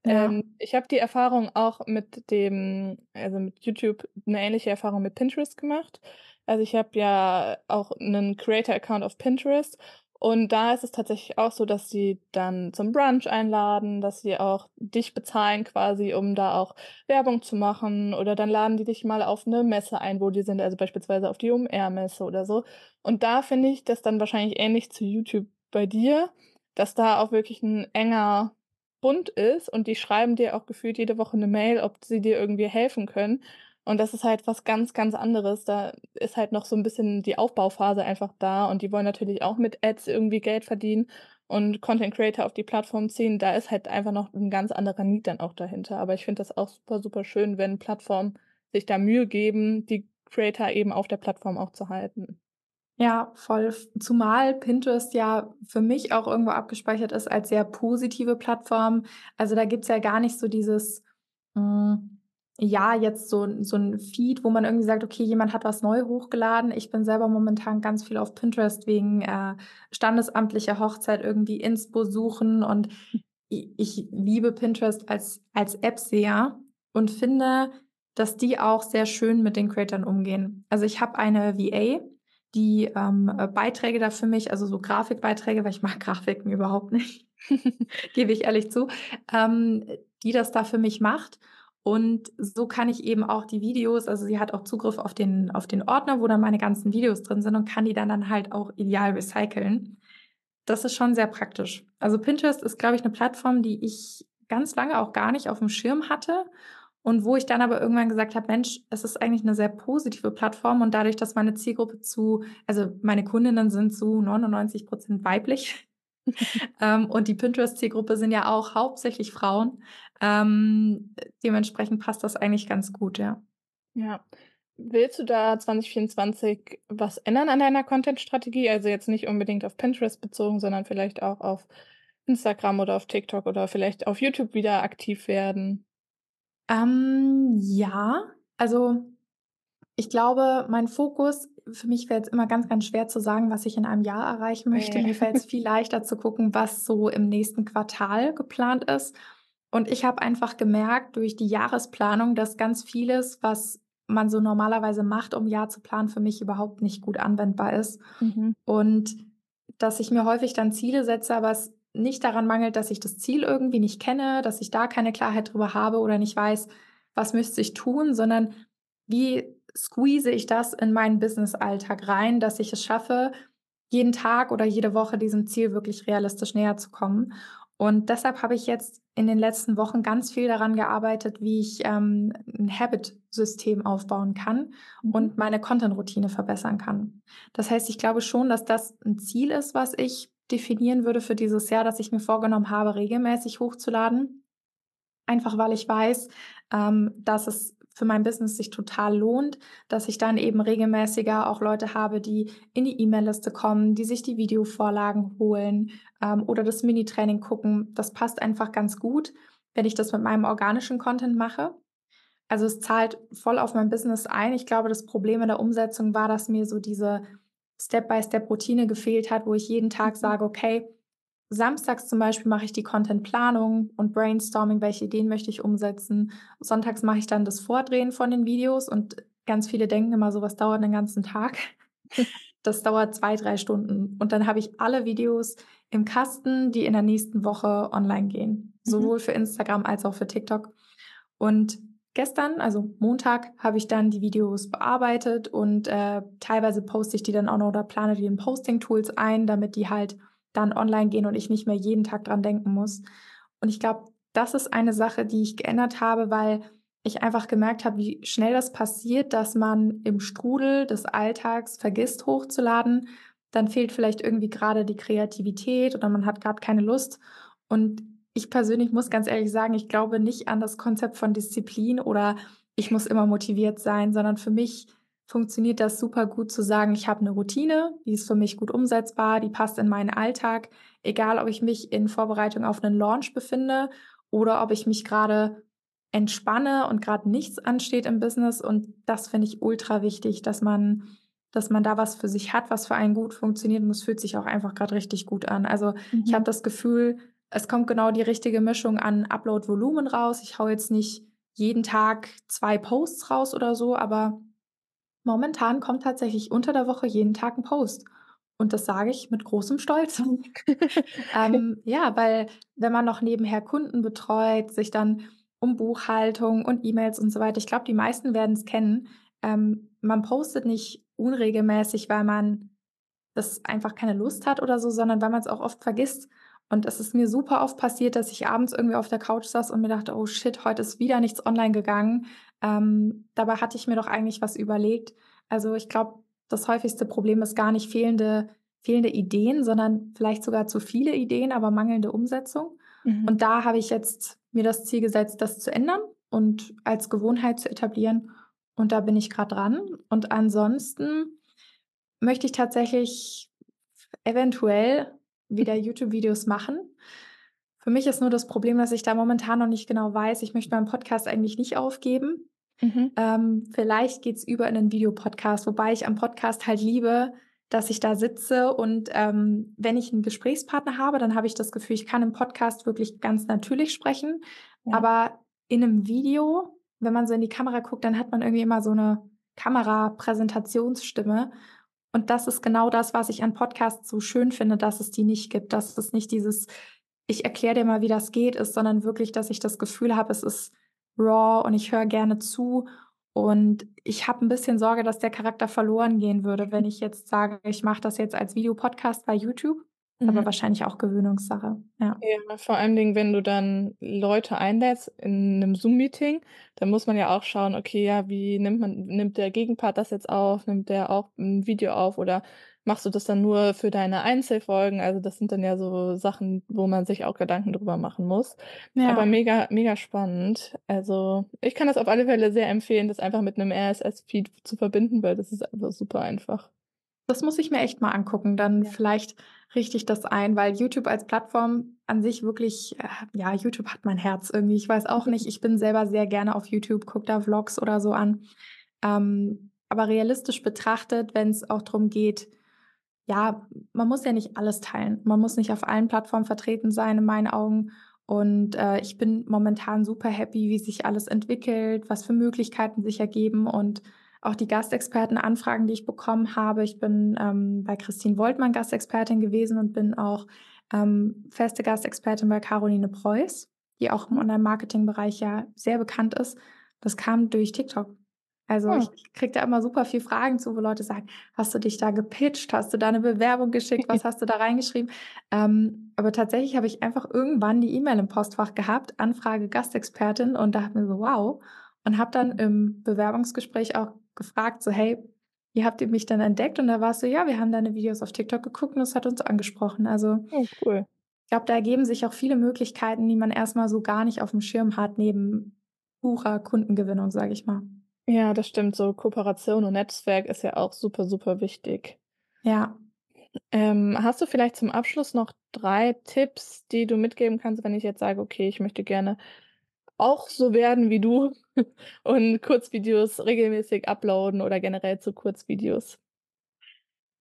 Ja. Ähm, ich habe die Erfahrung auch mit dem, also mit YouTube, eine ähnliche Erfahrung mit Pinterest gemacht. Also ich habe ja auch einen Creator-Account auf Pinterest und da ist es tatsächlich auch so, dass sie dann zum Brunch einladen, dass sie auch dich bezahlen quasi, um da auch Werbung zu machen. Oder dann laden die dich mal auf eine Messe ein, wo die sind, also beispielsweise auf die OMR-Messe oder so. Und da finde ich das dann wahrscheinlich ähnlich zu YouTube bei dir, dass da auch wirklich ein enger bunt ist und die schreiben dir auch gefühlt jede Woche 'ne Mail, ob sie dir irgendwie helfen können. Und das ist halt was ganz, ganz anderes. Da ist halt noch so 'n bisschen die Aufbauphase einfach da und die wollen natürlich auch mit Ads irgendwie Geld verdienen und Content Creator auf die Plattform ziehen. Da ist halt einfach noch 'n ganz anderer Need dann auch dahinter. Aber ich finde das auch super, super schön, wenn Plattformen sich da Mühe geben, die Creator eben auf der Plattform auch zu halten. Ja, voll. Zumal Pinterest ja für mich auch irgendwo abgespeichert ist als sehr positive Plattform. Also, da gibt's ja gar nicht so dieses, hm, ja, jetzt so so 'n Feed, wo man irgendwie sagt: „Okay, jemand hat was neu hochgeladen.“ Ich bin selber momentan ganz viel auf Pinterest wegen, äh, standesamtlicher Hochzeit irgendwie Inspo suchen und i ich liebe Pinterest als als App sehr und finde, dass die auch sehr schön mit den Creatoren umgehen. Also, ich habe eine VA, die, ähm, äh, Beiträge da für mich also, so Grafikbeiträge, weil ich mag Grafiken überhaupt nicht, *laughs* gebe ich ehrlich zu, ähm, die das da für mich macht. Und so kann ich eben auch die Videos also, sie hat auch Zugriff auf den auf den Ordner, wo dann meine ganzen Videos drin sind und kann die dann dann halt auch ideal recyceln. Das ist schon sehr praktisch. Also, Pinterest ist, glaube ich, 'ne Plattform, die ich ganz lange auch gar nicht aufm Schirm hatte und wo ich dann aber irgendwann gesagt habe: „Mensch, es ist eigentlich 'ne sehr positive Plattform.“ Und dadurch, dass meine Zielgruppe zu also, meine Kundinnen sind zu 99 % weiblich, *laughs* ähm, und die Pinterest-Zielgruppe sind ja auch hauptsächlich Frauen. Ähm, dementsprechend passt das eigentlich ganz gut, ja. Ja. Willst du da 2024 was ändern an deiner Content-Strategie? Also, jetzt nicht unbedingt auf Pinterest bezogen, sondern vielleicht auch auf Instagram oder auf TikTok oder vielleicht auf YouTube wieder aktiv werden? Ähm, ja, also, ich glaube, mein Fokus für mich fällt's immer ganz, ganz schwer zu sagen, was ich in einem Jahr erreichen möchte. Ja. Mir fällt's *laughs* viel leichter zu gucken, was so im nächsten Quartal geplant ist. Und ich habe einfach gemerkt durch die Jahresplanung, dass ganz vieles, was man so normalerweise macht, um Jahr zu planen, für mich überhaupt nicht gut anwendbar ist. Mhm. Und dass ich mir häufig dann Ziele setze, aber es nicht daran mangelt, dass ich das Ziel irgendwie nicht kenne, dass ich da keine Klarheit drüber habe oder nicht weiß, was müsste ich tun, sondern wie squeeze ich das in meinen Businessalltag rein, dass ich es schaffe, jeden Tag oder jede Woche diesem Ziel wirklich realistisch näherzukommen. Und deshalb habe ich jetzt in den letzten Wochen ganz viel daran gearbeitet, wie ich, ähm, 'n Habit-System aufbauen kann Mhm. und meine Content-Routine verbessern kann. Das heißt, ich glaube schon, dass das 'n Ziel ist, was ich definieren würde für dieses Jahr, dass ich mir vorgenommen habe, regelmäßig hochzuladen. Einfach weil ich weiß, ähm, dass es für mein Business sich total lohnt, dass ich dann eben regelmäßiger auch Leute habe, die in die E-Mail-Liste kommen, die sich die Videovorlagen holen, ähm, oder das Mini-Training gucken. Das passt einfach ganz gut, wenn ich das mit meinem organischen Content mache. Also, es zahlt voll auf mein Business ein. Ich glaube, das Problem in der Umsetzung war, dass mir so diese Step-by-Step-Routine gefehlt hat, wo ich jeden Tag Mhm. sage: „Okay, samstags zum Beispiel mache ich die Content-Planung und Brainstorming, welche Ideen möchte ich umsetzen. Sonntags mache ich dann das Vordrehen von den Videos.“ Und ganz viele denken immer, so was dauert 'nen ganzen Tag. *laughs* Das dauert 2, 3 Stunden. Und dann habe ich alle Videos im Kasten, die in der nächsten Woche online gehen, Mhm. sowohl für Instagram als auch für TikTok. Und gestern, also Montag, habe ich dann die Videos bearbeitet und, äh, teilweise poste ich die dann auch noch oder plane die in Posting-Tools ein, damit die halt dann online gehen und ich nicht mehr jeden Tag dran denken muss. Und ich glaube, das ist eine Sache, die ich geändert habe, weil ich einfach gemerkt habe, wie schnell das passiert, dass man im Strudel des Alltags vergisst hochzuladen. Dann fehlt vielleicht irgendwie grade die Kreativität oder man hat grad keine Lust. Und ich persönlich muss ganz ehrlich sagen, ich glaube nicht an das Konzept von Disziplin oder ich muss immer motiviert sein, sondern für mich funktioniert das super gut zu sagen: „Ich habe 'ne Routine, die ist für mich gut umsetzbar, die passt in meinen Alltag.“ Egal, ob ich mich in Vorbereitung auf 'nen Launch befinde oder ob ich mich grade entspanne und grad nichts ansteht im Business. Und das finde ich ultra wichtig, dass man dass man da was für sich hat, was für einen gut funktioniert und es fühlt sich auch einfach grad richtig gut an. Also, ich habe Mhm. das Gefühl, es kommt genau die richtige Mischung an Upload-Volumen raus. Ich haue jetzt nicht jeden Tag 2 Posts raus oder so, aber momentan kommt tatsächlich unter der Woche jeden Tag 'n Post. Und das sage ich mit großem Stolz. *laughs* *laughs* Ähm, ja, weil wenn man noch nebenher Kunden betreut, sich dann um Buchhaltung und E-Mails und so weiter ich glaube, die meisten werden's kennen. Ähm, man postet nicht unregelmäßig, weil man das einfach keine Lust hat oder so, sondern weil man's auch oft vergisst. Und es ist mir super oft passiert, dass ich abends irgendwie auf der Couch saß und mir dachte, oh shit, heute ist wieder nichts online gegangen. Ähm, dabei hatte ich mir doch eigentlich was überlegt. Also ich glaube, das häufigste Problem ist gar nicht fehlende, fehlende Ideen, sondern vielleicht sogar zu viele Ideen, aber mangelnde Umsetzung. Mhm. Und da habe ich jetzt mir das Ziel gesetzt, das zu ändern und als Gewohnheit zu etablieren. Und da bin ich gerade dran. Und ansonsten möchte ich tatsächlich eventuell wieder *laughs* YouTube-Videos machen. Für mich ist nur das Problem, dass ich da momentan noch nicht genau weiß. Ich möchte meinen Podcast eigentlich nicht aufgeben. Mhm. Ähm, vielleicht geht es über in einen Videopodcast, wobei ich am Podcast halt liebe, dass ich da sitze und ähm, wenn ich einen Gesprächspartner habe, dann habe ich das Gefühl, ich kann im Podcast wirklich ganz natürlich sprechen. Ja. Aber in einem Video, wenn man so in die Kamera guckt, dann hat man irgendwie immer so eine Kamerapräsentationsstimme. Und das ist genau das, was ich an Podcasts so schön finde, dass es die nicht gibt, dass es nicht dieses, ich erkläre dir mal, wie das geht, ist, sondern wirklich, dass ich das Gefühl habe, es ist raw und ich höre gerne zu. Und ich habe ein bisschen Sorge, dass der Charakter verloren gehen würde, wenn ich jetzt sage, ich mache das jetzt als Videopodcast bei YouTube. Mhm. Aber wahrscheinlich auch Gewöhnungssache. Ja. ja, vor allen Dingen, wenn du dann Leute einlädst in einem Zoom-Meeting, dann muss man ja auch schauen, okay, ja, wie nimmt man, nimmt der Gegenpart das jetzt auf, nimmt der auch ein Video auf oder machst du das dann nur für deine Einzelfolgen? Also das sind dann ja so Sachen, wo man sich auch Gedanken drüber machen muss. Ja. Aber mega, mega spannend. Also ich kann das auf alle Fälle sehr empfehlen, das einfach mit einem RSS-Feed zu verbinden, weil das ist einfach super einfach. Das muss ich mir echt mal angucken. Dann ja. vielleicht richte ich das ein, weil YouTube als Plattform an sich wirklich, äh, ja, YouTube hat mein Herz irgendwie. Ich weiß auch nicht, ich bin selber sehr gerne auf YouTube, gucke da Vlogs oder so an. Ähm, aber realistisch betrachtet, wenn es auch darum geht, ja, man muss ja nicht alles teilen. Man muss nicht auf allen Plattformen vertreten sein, in meinen Augen. Und äh, ich bin momentan super happy, wie sich alles entwickelt, was für Möglichkeiten sich ergeben und auch die Gastexpertenanfragen, die ich bekommen habe. Ich bin ähm, bei Christine Woltmann Gastexpertin gewesen und bin auch ähm, feste Gastexpertin bei Caroline Preuß, die auch im mhm. Online-Marketing-Bereich ja sehr bekannt ist. Das kam durch TikTok. Also oh. ich kriege da immer super viel Fragen zu, wo Leute sagen, hast du dich da gepitcht, hast du da eine Bewerbung geschickt, was *laughs* hast du da reingeschrieben? Ähm, aber tatsächlich habe ich einfach irgendwann die E-Mail im Postfach gehabt, Anfrage Gastexpertin und dachte mir so, wow. Und habe dann im Bewerbungsgespräch auch gefragt, so, hey, wie habt ihr mich dann entdeckt? Und da war es so, ja, wir haben deine Videos auf TikTok geguckt und es hat uns angesprochen. Also, oh, cool. Ich glaube, da ergeben sich auch viele Möglichkeiten, die man erstmal so gar nicht auf dem Schirm hat, neben purer Kundengewinnung, sage ich mal. Ja, das stimmt. So Kooperation und Netzwerk ist ja auch super, super wichtig. Ja. Ähm, hast du vielleicht zum Abschluss noch drei Tipps, die du mitgeben kannst, wenn ich jetzt sage, okay, ich möchte gerne auch so werden wie du *laughs* und Kurzvideos regelmäßig uploaden oder generell zu Kurzvideos?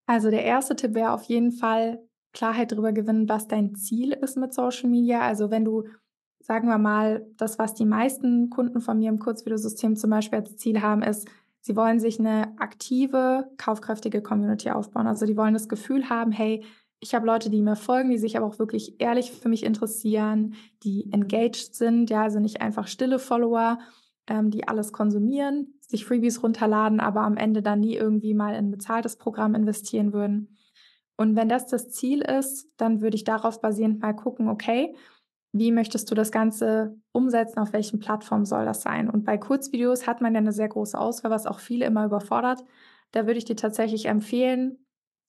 Also der erste Tipp wäre auf jeden Fall Klarheit darüber gewinnen, was dein Ziel ist mit Social Media. Also wenn du, sagen wir mal, das, was die meisten Kunden von mir im Kurzvideosystem zum Beispiel als Ziel haben, ist, sie wollen sich eine aktive, kaufkräftige Community aufbauen. Also die wollen das Gefühl haben, hey, ich habe Leute, die mir folgen, die sich aber auch wirklich ehrlich für mich interessieren, die engaged sind, ja, also nicht einfach stille Follower, ähm, die alles konsumieren, sich Freebies runterladen, aber am Ende dann nie irgendwie mal in ein bezahltes Programm investieren würden. Und wenn das das Ziel ist, dann würde ich darauf basierend mal gucken, okay, wie möchtest du das Ganze umsetzen, auf welchen Plattformen soll das sein? Und bei Kurzvideos hat man ja eine sehr große Auswahl, was auch viele immer überfordert. Da würde ich dir tatsächlich empfehlen,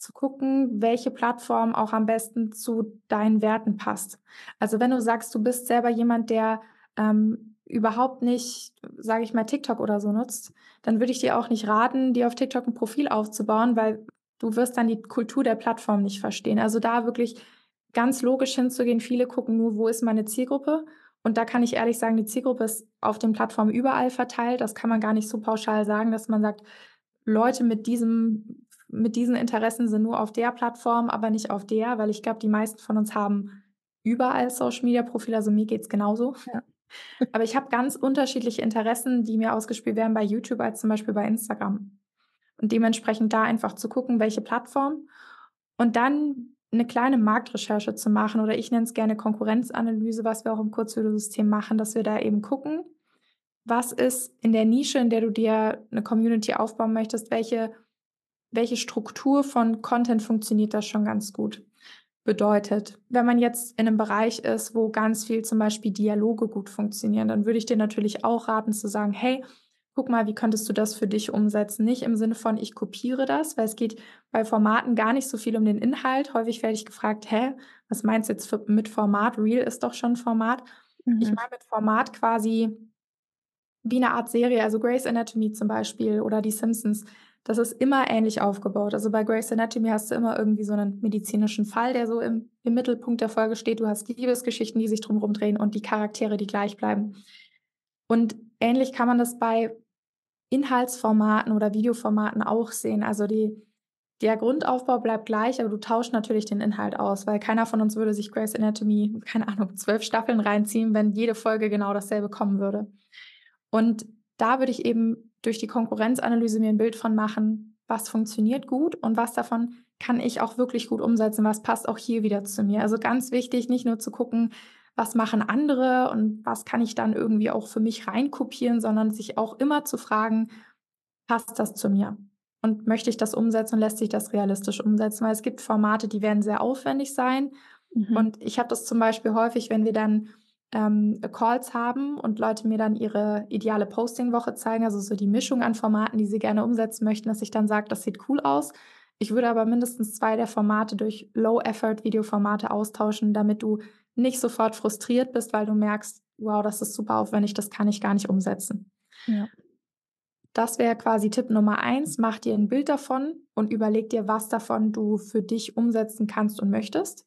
zu gucken, welche Plattform auch am besten zu deinen Werten passt. Also wenn du sagst, du bist selber jemand, der ähm, überhaupt nicht, sage ich mal, TikTok oder so nutzt, dann würde ich dir auch nicht raten, dir auf TikTok ein Profil aufzubauen, weil du wirst dann die Kultur der Plattform nicht verstehen. Also da wirklich ganz logisch hinzugehen. Viele gucken nur, wo ist meine Zielgruppe? Und da kann ich ehrlich sagen, die Zielgruppe ist auf den Plattformen überall verteilt. Das kann man gar nicht so pauschal sagen, dass man sagt, Leute mit diesem mit diesen Interessen sind nur auf der Plattform, aber nicht auf der, weil ich glaube, die meisten von uns haben überall Social Media Profile, also mir geht es genauso. Ja. *laughs* aber ich habe ganz unterschiedliche Interessen, die mir ausgespielt werden bei YouTube als zum Beispiel bei Instagram. Und dementsprechend da einfach zu gucken, welche Plattform und dann eine kleine Marktrecherche zu machen oder ich nenne es gerne Konkurrenzanalyse, was wir auch im Kurzvideosystem machen, dass wir da eben gucken, was ist in der Nische, in der du dir eine Community aufbauen möchtest, welche welche Struktur von Content funktioniert da schon ganz gut. Bedeutet, wenn man jetzt in einem Bereich ist, wo ganz viel zum Beispiel Dialoge gut funktionieren, dann würde ich dir natürlich auch raten zu sagen, hey, guck mal, wie könntest du das für dich umsetzen? Nicht im Sinne von, ich kopiere das, weil es geht bei Formaten gar nicht so viel um den Inhalt. Häufig werde ich gefragt, hä, was meinst du jetzt für, mit Format? Real ist doch schon Format. Mhm. Ich meine mit Format quasi wie eine Art Serie, also Grey's Anatomy zum Beispiel oder die Simpsons das ist immer ähnlich aufgebaut. Also bei Grey's Anatomy hast du immer irgendwie so einen medizinischen Fall, der so im, im Mittelpunkt der Folge steht. Du hast Liebesgeschichten, die sich drumherum drehen und die Charaktere, die gleich bleiben. Und ähnlich kann man das bei Inhaltsformaten oder Videoformaten auch sehen. Also die, der Grundaufbau bleibt gleich, aber du tauschst natürlich den Inhalt aus, weil keiner von uns würde sich Grey's Anatomy, keine Ahnung, *laughs* zwölf Staffeln reinziehen, wenn jede Folge genau dasselbe kommen würde. Und da würde ich eben durch die Konkurrenzanalyse mir ein Bild von machen, was funktioniert gut und was davon kann ich auch wirklich gut umsetzen, was passt auch hier wieder zu mir. Also ganz wichtig, nicht nur zu gucken, was machen andere und was kann ich dann irgendwie auch für mich reinkopieren, sondern sich auch immer zu fragen, passt das zu mir? Und möchte ich das umsetzen und lässt sich das realistisch umsetzen? Weil es gibt Formate, die werden sehr aufwendig sein. Mhm. Und ich habe das zum Beispiel häufig, wenn wir dann ähm, Calls haben und Leute mir dann ihre ideale Posting-Woche zeigen, also so die Mischung an Formaten, die sie gerne umsetzen möchten, dass ich dann sage, das sieht cool aus. Ich würde aber mindestens zwei der Formate durch Low-Effort-Videoformate austauschen, damit du nicht sofort frustriert bist, weil du merkst, wow, das ist super aufwendig, das kann ich gar nicht umsetzen. Ja. Das wäre quasi Tipp Nummer eins. Mach dir ein Bild davon und überleg dir, was davon du für dich umsetzen kannst und möchtest.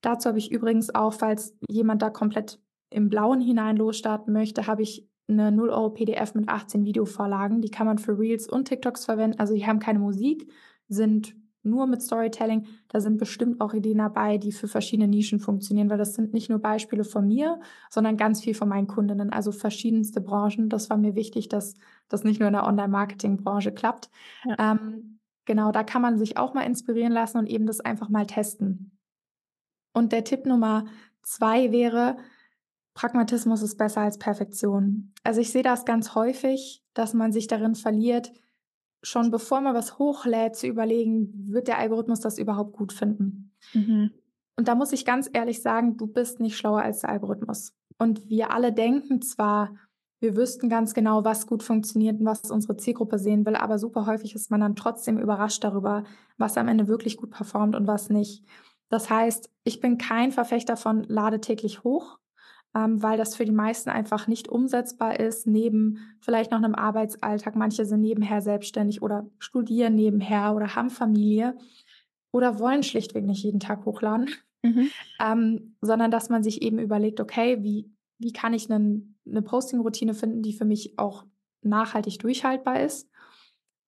Dazu habe ich übrigens auch, falls jemand da komplett im Blauen hinein losstarten möchte, habe ich eine 0 Euro PDF mit 18 Videovorlagen. Die kann man für Reels und TikToks verwenden. Also die haben keine Musik, sind nur mit Storytelling. Da sind bestimmt auch Ideen dabei, die für verschiedene Nischen funktionieren, weil das sind nicht nur Beispiele von mir, sondern ganz viel von meinen Kundinnen, also verschiedenste Branchen. Das war mir wichtig, dass das nicht nur in der Online-Marketing-Branche klappt. Ja. Ähm, genau, da kann man sich auch mal inspirieren lassen und eben das einfach mal testen. Und der Tipp Nummer zwei wäre, Pragmatismus ist besser als Perfektion. Also ich sehe das ganz häufig, dass man sich darin verliert, schon bevor man was hochlädt, zu überlegen, wird der Algorithmus das überhaupt gut finden. Mhm. Und da muss ich ganz ehrlich sagen, du bist nicht schlauer als der Algorithmus. Und wir alle denken zwar, wir wüssten ganz genau, was gut funktioniert und was unsere Zielgruppe sehen will, aber super häufig ist man dann trotzdem überrascht darüber, was am Ende wirklich gut performt und was nicht. Das heißt, ich bin kein Verfechter von lade täglich hoch, ähm, weil das für die meisten einfach nicht umsetzbar ist, neben vielleicht noch einem Arbeitsalltag. Manche sind nebenher selbstständig oder studieren nebenher oder haben Familie oder wollen schlichtweg nicht jeden Tag hochladen, mhm. ähm, sondern dass man sich eben überlegt, okay, wie, wie kann ich einen, eine Posting-Routine finden, die für mich auch nachhaltig durchhaltbar ist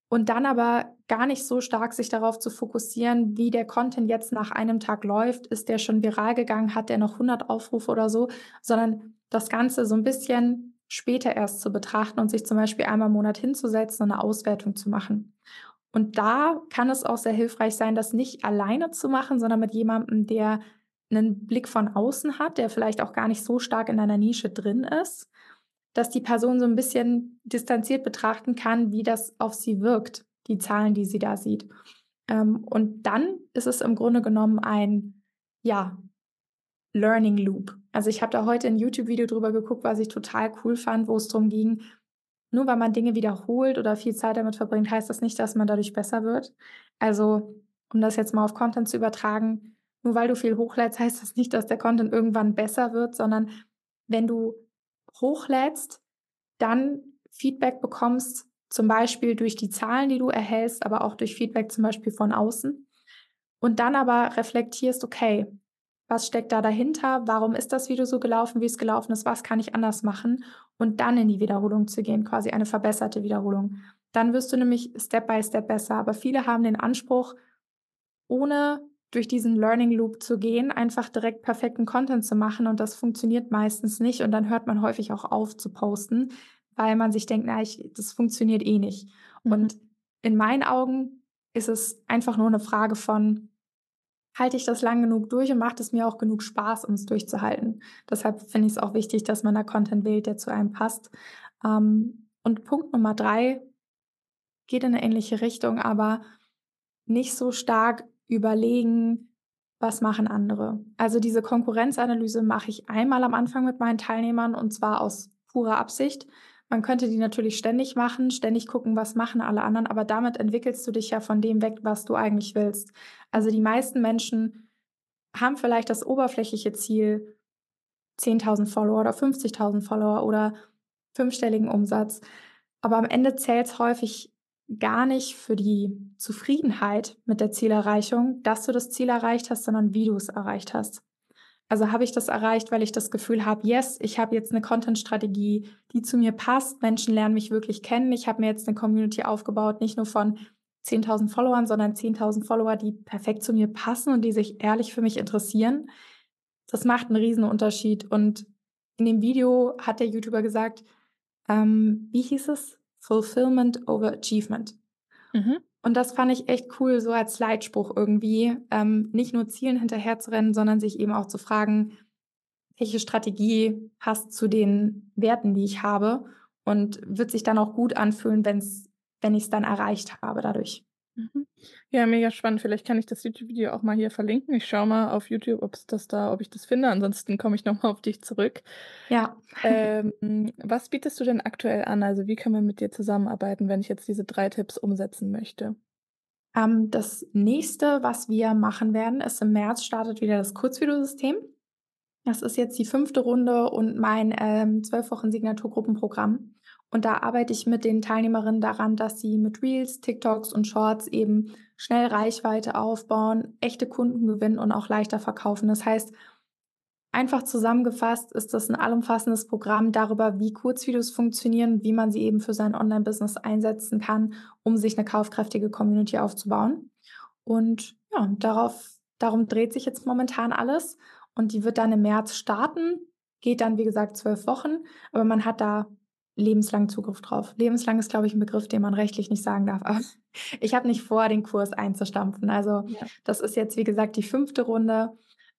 und dann aber gar nicht so stark sich darauf zu fokussieren, wie der Content jetzt nach einem Tag läuft. Ist der schon viral gegangen? Hat der noch 100 Aufrufe oder so? Sondern das Ganze so ein bisschen später erst zu betrachten und sich zum Beispiel einmal im Monat hinzusetzen und eine Auswertung zu machen. Und da kann es auch sehr hilfreich sein, das nicht alleine zu machen, sondern mit jemandem, der einen Blick von außen hat, der vielleicht auch gar nicht so stark in einer Nische drin ist dass die Person so ein bisschen distanziert betrachten kann, wie das auf sie wirkt, die Zahlen, die sie da sieht. Ähm, und dann ist es im Grunde genommen ein, ja, Learning Loop. Also ich habe da heute ein YouTube-Video drüber geguckt, was ich total cool fand, wo es darum ging, nur weil man Dinge wiederholt oder viel Zeit damit verbringt, heißt das nicht, dass man dadurch besser wird. Also, um das jetzt mal auf Content zu übertragen, nur weil du viel hochlädst, *laughs* heißt das nicht, dass der Content irgendwann besser wird, sondern wenn du hochlädst, dann Feedback bekommst, zum Beispiel durch die Zahlen, die du erhältst, aber auch durch Feedback zum Beispiel von außen. Und dann aber reflektierst, okay, was steckt da dahinter? Warum ist das Video so gelaufen, wie es gelaufen ist? Was kann ich anders machen? Und dann in die Wiederholung zu gehen, quasi eine verbesserte Wiederholung. Dann wirst du nämlich Step by Step besser. Aber viele haben den Anspruch, ohne durch diesen Learning Loop zu gehen, einfach direkt perfekten Content zu machen und das funktioniert meistens nicht und dann hört man häufig auch auf zu posten, weil man sich denkt, na, ich, das funktioniert eh nicht. Mhm. Und in meinen Augen ist es einfach nur eine Frage von, halte ich das lang genug durch und macht es mir auch genug Spaß, um es durchzuhalten. Deshalb finde ich es auch wichtig, dass man da Content wählt, der zu einem passt. Ähm, und Punkt Nummer drei geht in eine ähnliche Richtung, aber nicht so stark überlegen, was machen andere. Also diese Konkurrenzanalyse mache ich einmal am Anfang mit meinen Teilnehmern und zwar aus purer Absicht. Man könnte die natürlich ständig machen, ständig gucken, was machen alle anderen, aber damit entwickelst du dich ja von dem weg, was du eigentlich willst. Also die meisten Menschen haben vielleicht das oberflächliche Ziel, 10.000 Follower oder 50.000 Follower oder fünfstelligen Umsatz. Aber am Ende zählt es häufig gar nicht für die Zufriedenheit mit der Zielerreichung, dass du das Ziel erreicht hast, sondern wie du es erreicht hast. Also habe ich das erreicht, weil ich das Gefühl habe, yes, ich habe jetzt eine Content-Strategie, die zu mir passt. Menschen lernen mich wirklich kennen. Ich habe mir jetzt eine Community aufgebaut, nicht nur von 10.000 Followern, sondern 10.000 Follower, die perfekt zu mir passen und die sich ehrlich für mich interessieren. Das macht einen riesen Unterschied. Und in dem Video hat der YouTuber gesagt, ähm, wie hieß es? Fulfillment over Achievement. Mhm. Und das fand ich echt cool, so als Leitspruch irgendwie, ähm, nicht nur Zielen hinterher zu rennen, sondern sich eben auch zu fragen, welche Strategie passt zu den Werten, die ich habe und wird sich dann auch gut anfühlen, wenn's, wenn ich es dann erreicht habe dadurch. Mhm. Ja, mega spannend. Vielleicht kann ich das YouTube-Video auch mal hier verlinken. Ich schaue mal auf YouTube, ob es das da, ob ich das finde. Ansonsten komme ich nochmal auf dich zurück. Ja. Ähm, was bietest du denn aktuell an? Also wie kann man mit dir zusammenarbeiten, wenn ich jetzt diese drei Tipps umsetzen möchte? Ähm, das nächste, was wir machen werden, ist im März startet wieder das Kurzvideosystem. Das ist jetzt die fünfte Runde und mein ähm, zwölf Wochen Signaturgruppenprogramm. Und da arbeite ich mit den Teilnehmerinnen daran, dass sie mit Reels, TikToks und Shorts eben schnell Reichweite aufbauen, echte Kunden gewinnen und auch leichter verkaufen. Das heißt, einfach zusammengefasst ist das ein allumfassendes Programm darüber, wie Kurzvideos funktionieren, wie man sie eben für sein Online-Business einsetzen kann, um sich eine kaufkräftige Community aufzubauen. Und ja, darauf, darum dreht sich jetzt momentan alles. Und die wird dann im März starten, geht dann, wie gesagt, zwölf Wochen. Aber man hat da lebenslang Zugriff drauf. Lebenslang ist, glaube ich, ein Begriff, den man rechtlich nicht sagen darf. *laughs* Aber ich habe nicht vor, den Kurs einzustampfen. Also ja. das ist jetzt, wie gesagt, die fünfte Runde.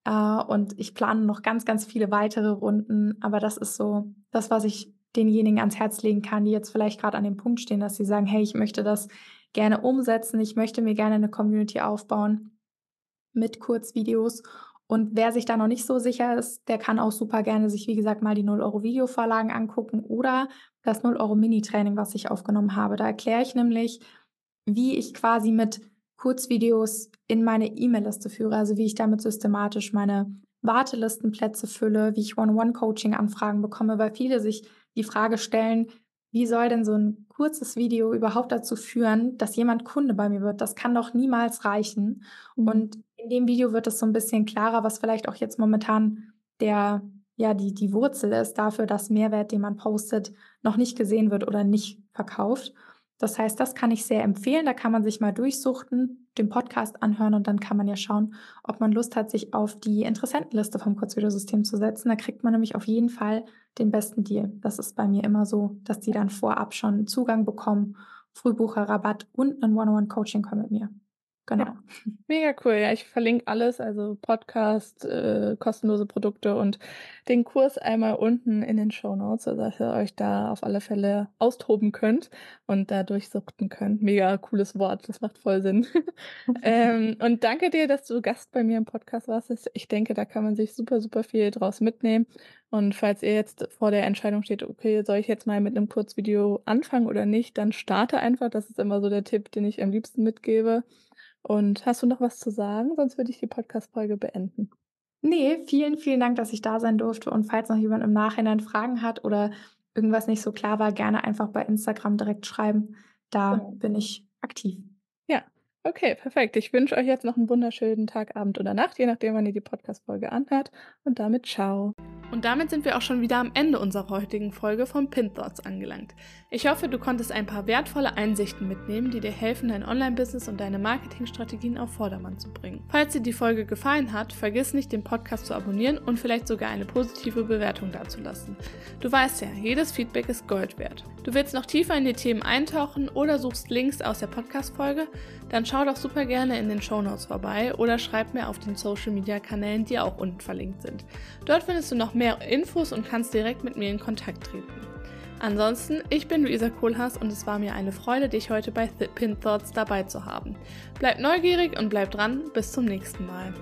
Äh, und ich plane noch ganz, ganz viele weitere Runden. Aber das ist so das, was ich denjenigen ans Herz legen kann, die jetzt vielleicht gerade an dem Punkt stehen, dass sie sagen, hey, ich möchte das gerne umsetzen. Ich möchte mir gerne eine Community aufbauen mit Kurzvideos und wer sich da noch nicht so sicher ist, der kann auch super gerne sich, wie gesagt, mal die 0 Euro Videovorlagen angucken oder das 0 Euro Mini-Training, was ich aufgenommen habe. Da erkläre ich nämlich, wie ich quasi mit Kurzvideos in meine E-Mail-Liste führe, also wie ich damit systematisch meine Wartelistenplätze fülle, wie ich One-on-One-Coaching-Anfragen bekomme, weil viele sich die Frage stellen, wie soll denn so ein kurzes Video überhaupt dazu führen, dass jemand Kunde bei mir wird? Das kann doch niemals reichen. Mhm. Und in dem Video wird es so ein bisschen klarer, was vielleicht auch jetzt momentan der, ja, die, die Wurzel ist dafür, dass Mehrwert, den man postet, noch nicht gesehen wird oder nicht verkauft. Das heißt, das kann ich sehr empfehlen. Da kann man sich mal durchsuchten, den Podcast anhören und dann kann man ja schauen, ob man Lust hat, sich auf die Interessentenliste vom Kurzvideosystem zu setzen. Da kriegt man nämlich auf jeden Fall den besten Deal. Das ist bei mir immer so, dass die dann vorab schon Zugang bekommen, Frühbucherrabatt und ein One-on-One-Coaching kommen mit mir. Genau. Ja, mega cool. Ja, ich verlinke alles, also Podcast, äh, kostenlose Produkte und den Kurs einmal unten in den Show Notes, sodass ihr euch da auf alle Fälle austoben könnt und da durchsuchten könnt. Mega cooles Wort, das macht voll Sinn. *laughs* ähm, und danke dir, dass du Gast bei mir im Podcast warst. Ich denke, da kann man sich super, super viel draus mitnehmen. Und falls ihr jetzt vor der Entscheidung steht, okay, soll ich jetzt mal mit einem Kurzvideo anfangen oder nicht, dann starte einfach. Das ist immer so der Tipp, den ich am liebsten mitgebe. Und hast du noch was zu sagen? Sonst würde ich die Podcast-Folge beenden. Nee, vielen, vielen Dank, dass ich da sein durfte. Und falls noch jemand im Nachhinein Fragen hat oder irgendwas nicht so klar war, gerne einfach bei Instagram direkt schreiben. Da genau. bin ich aktiv. Ja, okay, perfekt. Ich wünsche euch jetzt noch einen wunderschönen Tag, Abend oder Nacht, je nachdem, wann ihr die Podcast-Folge anhört. Und damit ciao. Und damit sind wir auch schon wieder am Ende unserer heutigen Folge von Pin Thoughts angelangt. Ich hoffe, du konntest ein paar wertvolle Einsichten mitnehmen, die dir helfen, dein Online-Business und deine Marketingstrategien auf Vordermann zu bringen. Falls dir die Folge gefallen hat, vergiss nicht, den Podcast zu abonnieren und vielleicht sogar eine positive Bewertung dazulassen. Du weißt ja, jedes Feedback ist Gold wert. Du willst noch tiefer in die Themen eintauchen oder suchst Links aus der Podcast-Folge? Dann schau doch super gerne in den Show Notes vorbei oder schreib mir auf den Social-Media-Kanälen, die auch unten verlinkt sind. Dort findest du noch mehr Infos und kannst direkt mit mir in Kontakt treten. Ansonsten, ich bin Luisa Kohlhaas und es war mir eine Freude, dich heute bei Pin Thoughts dabei zu haben. Bleib neugierig und bleib dran, bis zum nächsten Mal.